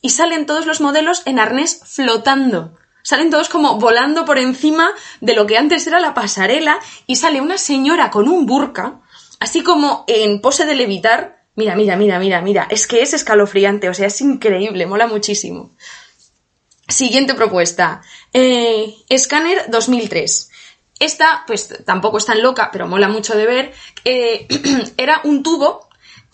y salen todos los modelos en arnés flotando. Salen todos como volando por encima de lo que antes era la pasarela y sale una señora con un burka, así como en pose de levitar. Mira, mira, mira, mira, mira. Es que es escalofriante, o sea, es increíble, mola muchísimo. Siguiente propuesta. Eh, Scanner 2003. Esta, pues tampoco es tan loca, pero mola mucho de ver. Eh, era un tubo.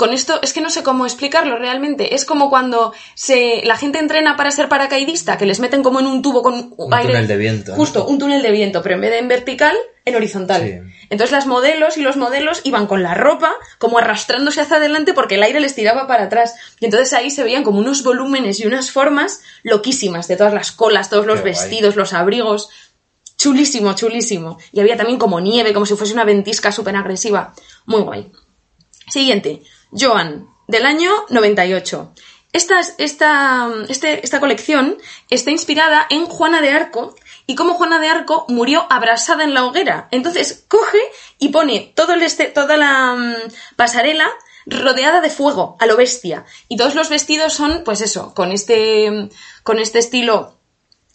Con esto, es que no sé cómo explicarlo realmente. Es como cuando se, la gente entrena para ser paracaidista, que les meten como en un tubo con Un aire. túnel de viento. Justo, un túnel de viento, pero en vez de en vertical, en horizontal. Sí. Entonces las modelos y los modelos iban con la ropa como arrastrándose hacia adelante porque el aire les tiraba para atrás. Y entonces ahí se veían como unos volúmenes y unas formas loquísimas de todas las colas, todos los Qué guay. vestidos, los abrigos. Chulísimo, chulísimo. Y había también como nieve, como si fuese una ventisca súper agresiva. Muy guay. Siguiente. Joan, del año 98. Esta, esta, este- esta colección está inspirada en Juana de Arco y cómo Juana de Arco murió abrasada en la hoguera. Entonces coge y pone todo el este, toda la mm, pasarela rodeada de fuego, a lo bestia. Y todos los vestidos son, pues eso, con este, con este estilo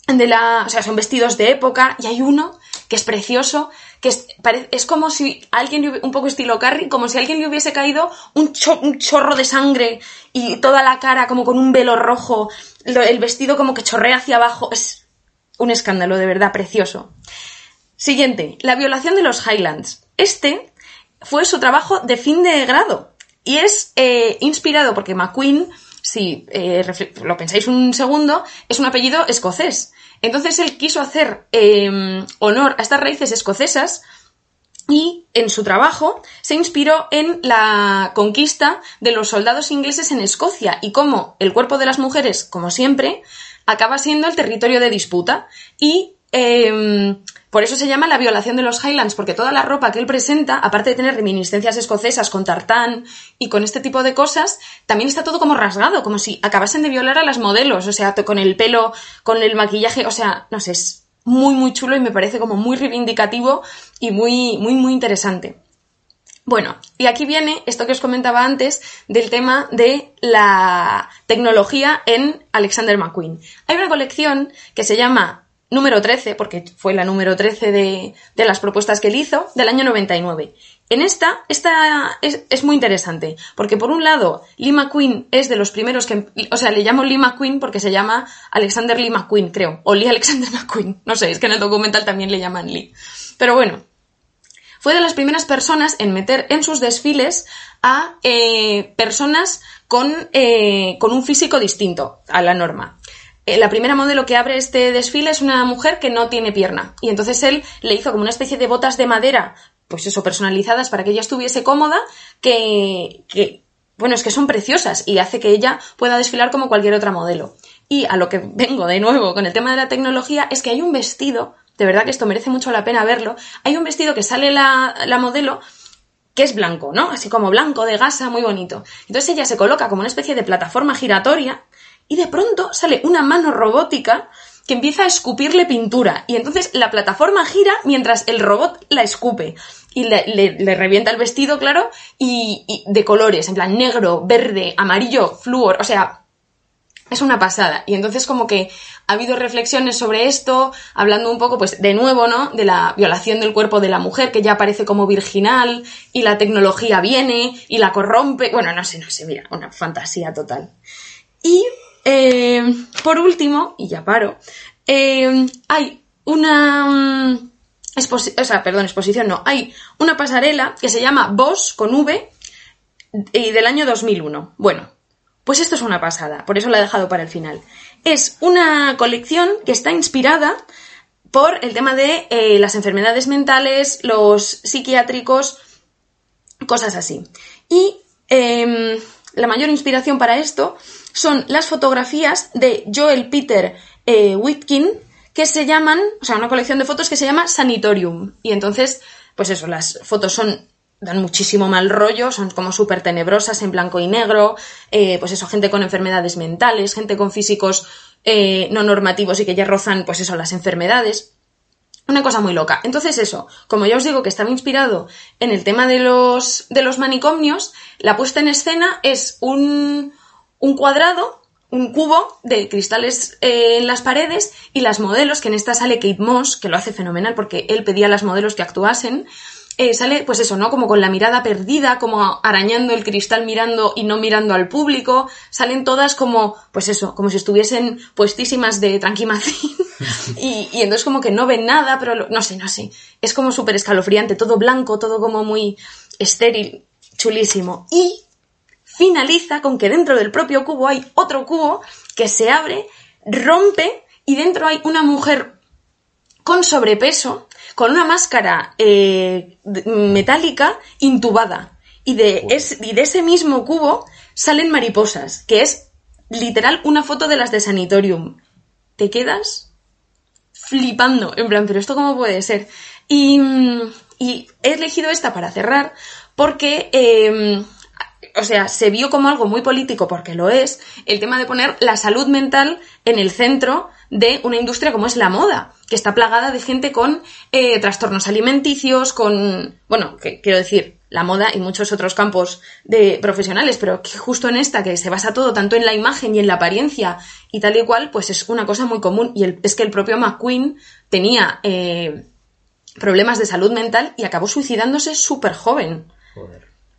de la, o sea, son vestidos de época y hay uno que es precioso, que es, como si alguien, un poco estilo Carrie, como si alguien le hubiese caído un, cho- un chorro de sangre y toda la cara como con un velo rojo, el vestido como que chorrea hacia abajo, es un escándalo, de verdad, precioso. Siguiente, la violación de los Highlands. Este fue su trabajo de fin de grado y es eh, inspirado porque McQueen, si eh, lo pensáis un segundo, es un apellido escocés. Entonces él quiso hacer eh, honor a estas raíces escocesas y en su trabajo se inspiró en la conquista de los soldados ingleses en Escocia y cómo el cuerpo de las mujeres, como siempre, acaba siendo el territorio de disputa y eh, por eso se llama la violación de los Highlands, porque toda la ropa que él presenta, aparte de tener reminiscencias escocesas con tartán y con este tipo de cosas, también está todo como rasgado, como si acabasen de violar a las modelos, o sea, con el pelo, con el maquillaje, o sea, no sé, es muy, muy chulo y me parece como muy reivindicativo y muy, muy, muy interesante. Bueno, y aquí viene esto que os comentaba antes del tema de la tecnología en Alexander McQueen. Hay una colección que se llama número 13, porque fue la número 13 de, de las propuestas que él hizo, del año 99. En esta, esta es, es muy interesante, porque por un lado, Lee McQueen es de los primeros que, o sea, le llamo Lee McQueen porque se llama Alexander Lee McQueen, creo, o Lee Alexander McQueen, no sé, es que en el documental también le llaman Lee. Pero bueno, fue de las primeras personas en meter en sus desfiles a eh, personas con, eh, con un físico distinto a la norma. Eh, la primera modelo que abre este desfile es una mujer que no tiene pierna. Y entonces él le hizo como una especie de botas de madera, pues eso, personalizadas para que ella estuviese cómoda, que, que bueno, es que son preciosas y hace que ella pueda desfilar como cualquier otra modelo. Y a lo que vengo de nuevo con el tema de la tecnología es que hay un vestido, de verdad que esto merece mucho la pena verlo, hay un vestido que sale la, la modelo que es blanco, ¿no? Así como blanco de gasa, muy bonito. Entonces ella se coloca como una especie de plataforma giratoria y de pronto sale una mano robótica que empieza a escupirle pintura y entonces la plataforma gira mientras el robot la escupe y le, revienta el vestido, claro, y, y de colores, en plan negro, verde, amarillo, flúor, o sea, es una pasada. Y entonces como que ha habido reflexiones sobre esto, hablando un poco, pues, de nuevo, ¿no? De la violación del cuerpo de la mujer, que ya parece como virginal, y la tecnología viene y la corrompe. Bueno, no sé, no sé, mira, una fantasía total. Y, eh, por último, y ya paro, eh, hay una... mm, o sea, perdón, exposición no, hay una pasarela que se llama Boss con V y del año 2001. Bueno, pues esto es una pasada, por eso la he dejado para el final. Es una colección que está inspirada por el tema de eh, las enfermedades mentales, los psiquiátricos, cosas así. Y em, la mayor inspiración para esto son las fotografías de Joel Peter eh, Whitkin, que se llaman, o sea, una colección de fotos que se llama Sanitorium. Y entonces, pues eso, las fotos son dan muchísimo mal rollo, son como súper tenebrosas en blanco y negro, eh, pues eso, gente con enfermedades mentales, gente con físicos eh, no normativos y que ya rozan, pues eso, las enfermedades. Una cosa muy loca. Entonces eso, como ya os digo que estaba inspirado en el tema de los, de los manicomios, la puesta en escena es un, un cuadrado, un cubo de cristales eh, en las paredes y las modelos, que en esta sale Kate Moss, que lo hace fenomenal porque él pedía a las modelos que actuasen, eh, sale pues eso, ¿no? Como con la mirada perdida, como arañando el cristal mirando y no mirando al público, salen todas como, pues eso, como si estuviesen puestísimas de tranquimacín y, y entonces como que no ven nada, pero lo- no sé, no sé, es como súper escalofriante, todo blanco, todo como muy estéril, chulísimo. Y finaliza con que dentro del propio cubo hay otro cubo que se abre, rompe y dentro hay una mujer con sobrepeso, con una máscara eh, metálica intubada. Y de, es- y de ese mismo cubo salen mariposas, que es literal una foto de las de Sanitorium. Te quedas flipando, en plan, pero esto cómo puede ser. Y, mm, y he elegido esta para cerrar porque, eh, o sea, se vio como algo muy político, porque lo es, el tema de poner la salud mental en el centro de una industria como es la moda, que está plagada de gente con eh, trastornos alimenticios, con, bueno, que, quiero decir, la moda y muchos otros campos de profesionales, pero que justo en esta, que se basa todo tanto en la imagen y en la apariencia y tal y cual, pues es una cosa muy común. Y el- es que el propio McQueen tenía eh, problemas de salud mental y acabó suicidándose súper joven.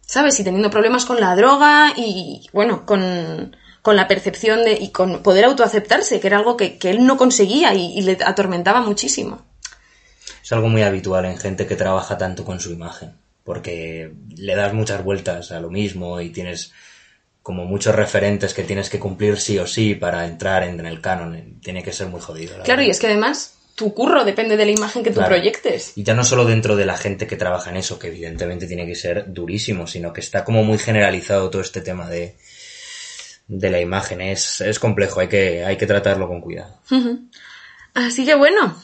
¿Sabes? Y teniendo problemas con la droga y, bueno, con, con la percepción de, y con poder autoaceptarse, que era algo que, que él no conseguía y, y le atormentaba muchísimo. Es algo muy habitual en gente que trabaja tanto con su imagen, porque le das muchas vueltas a lo mismo y tienes como muchos referentes que tienes que cumplir sí o sí para entrar en, en el canon. Tiene que ser muy jodido. la Claro, y es que además tu curro depende de la imagen que tú Claro. proyectes. Y ya no solo dentro de la gente que trabaja en eso, que evidentemente tiene que ser durísimo, sino que está como muy generalizado todo este tema de, de la imagen. Es, es complejo, hay que, hay que tratarlo con cuidado. Así que bueno,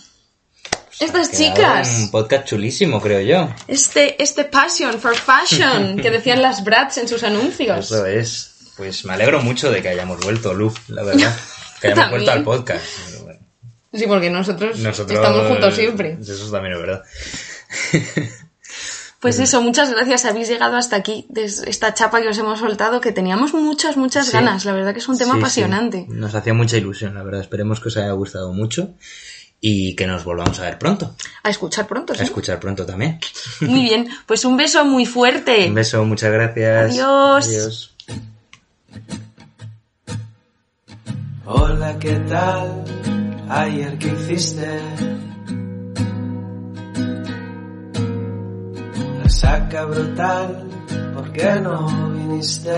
estas chicas, Un podcast chulísimo, creo yo. este, este passion for fashion que decían las brats en sus anuncios. Eso es. Pues me alegro mucho de que hayamos vuelto, Lu, la verdad. Que hayamos También. vuelto al podcast. Sí, porque nosotros, Nosotros estamos juntos siempre. Eso también es verdad. Pues eso, muchas gracias. Habéis llegado hasta aquí, de esta chapa que os hemos soltado, que teníamos muchas, muchas Sí. ganas. La verdad que es un tema Sí, sí. apasionante. Nos hacía mucha ilusión, la verdad. Esperemos que os haya gustado mucho y que nos volvamos a ver pronto. A escuchar pronto, A ¿sí? escuchar pronto también. Muy bien, pues un beso muy fuerte. Un beso, muchas gracias. Adiós. Adiós. Hola, ¿qué tal? Ayer que hiciste resaca brutal, ¿por qué no viniste?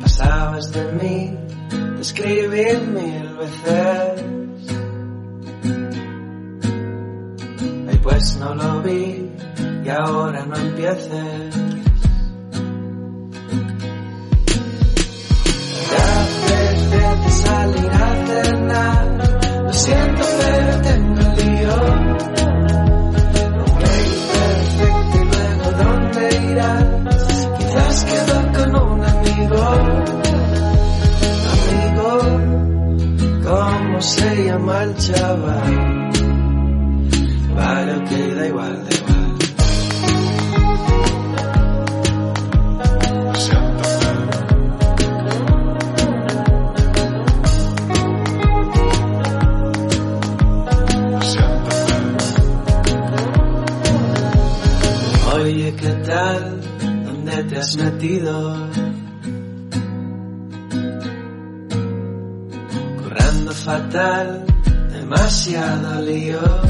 Pasabas de mí, te escribí mil veces. Ay, pues no lo vi y ahora no empieces. De salir a cenar. Lo siento, pero tengo lío. Mail perfecto y luego dónde irás. Quizás quedo con un amigo. Amigo, ¿cómo se llama el chaval? Para que da igual, Currando fatal, demasiado lío.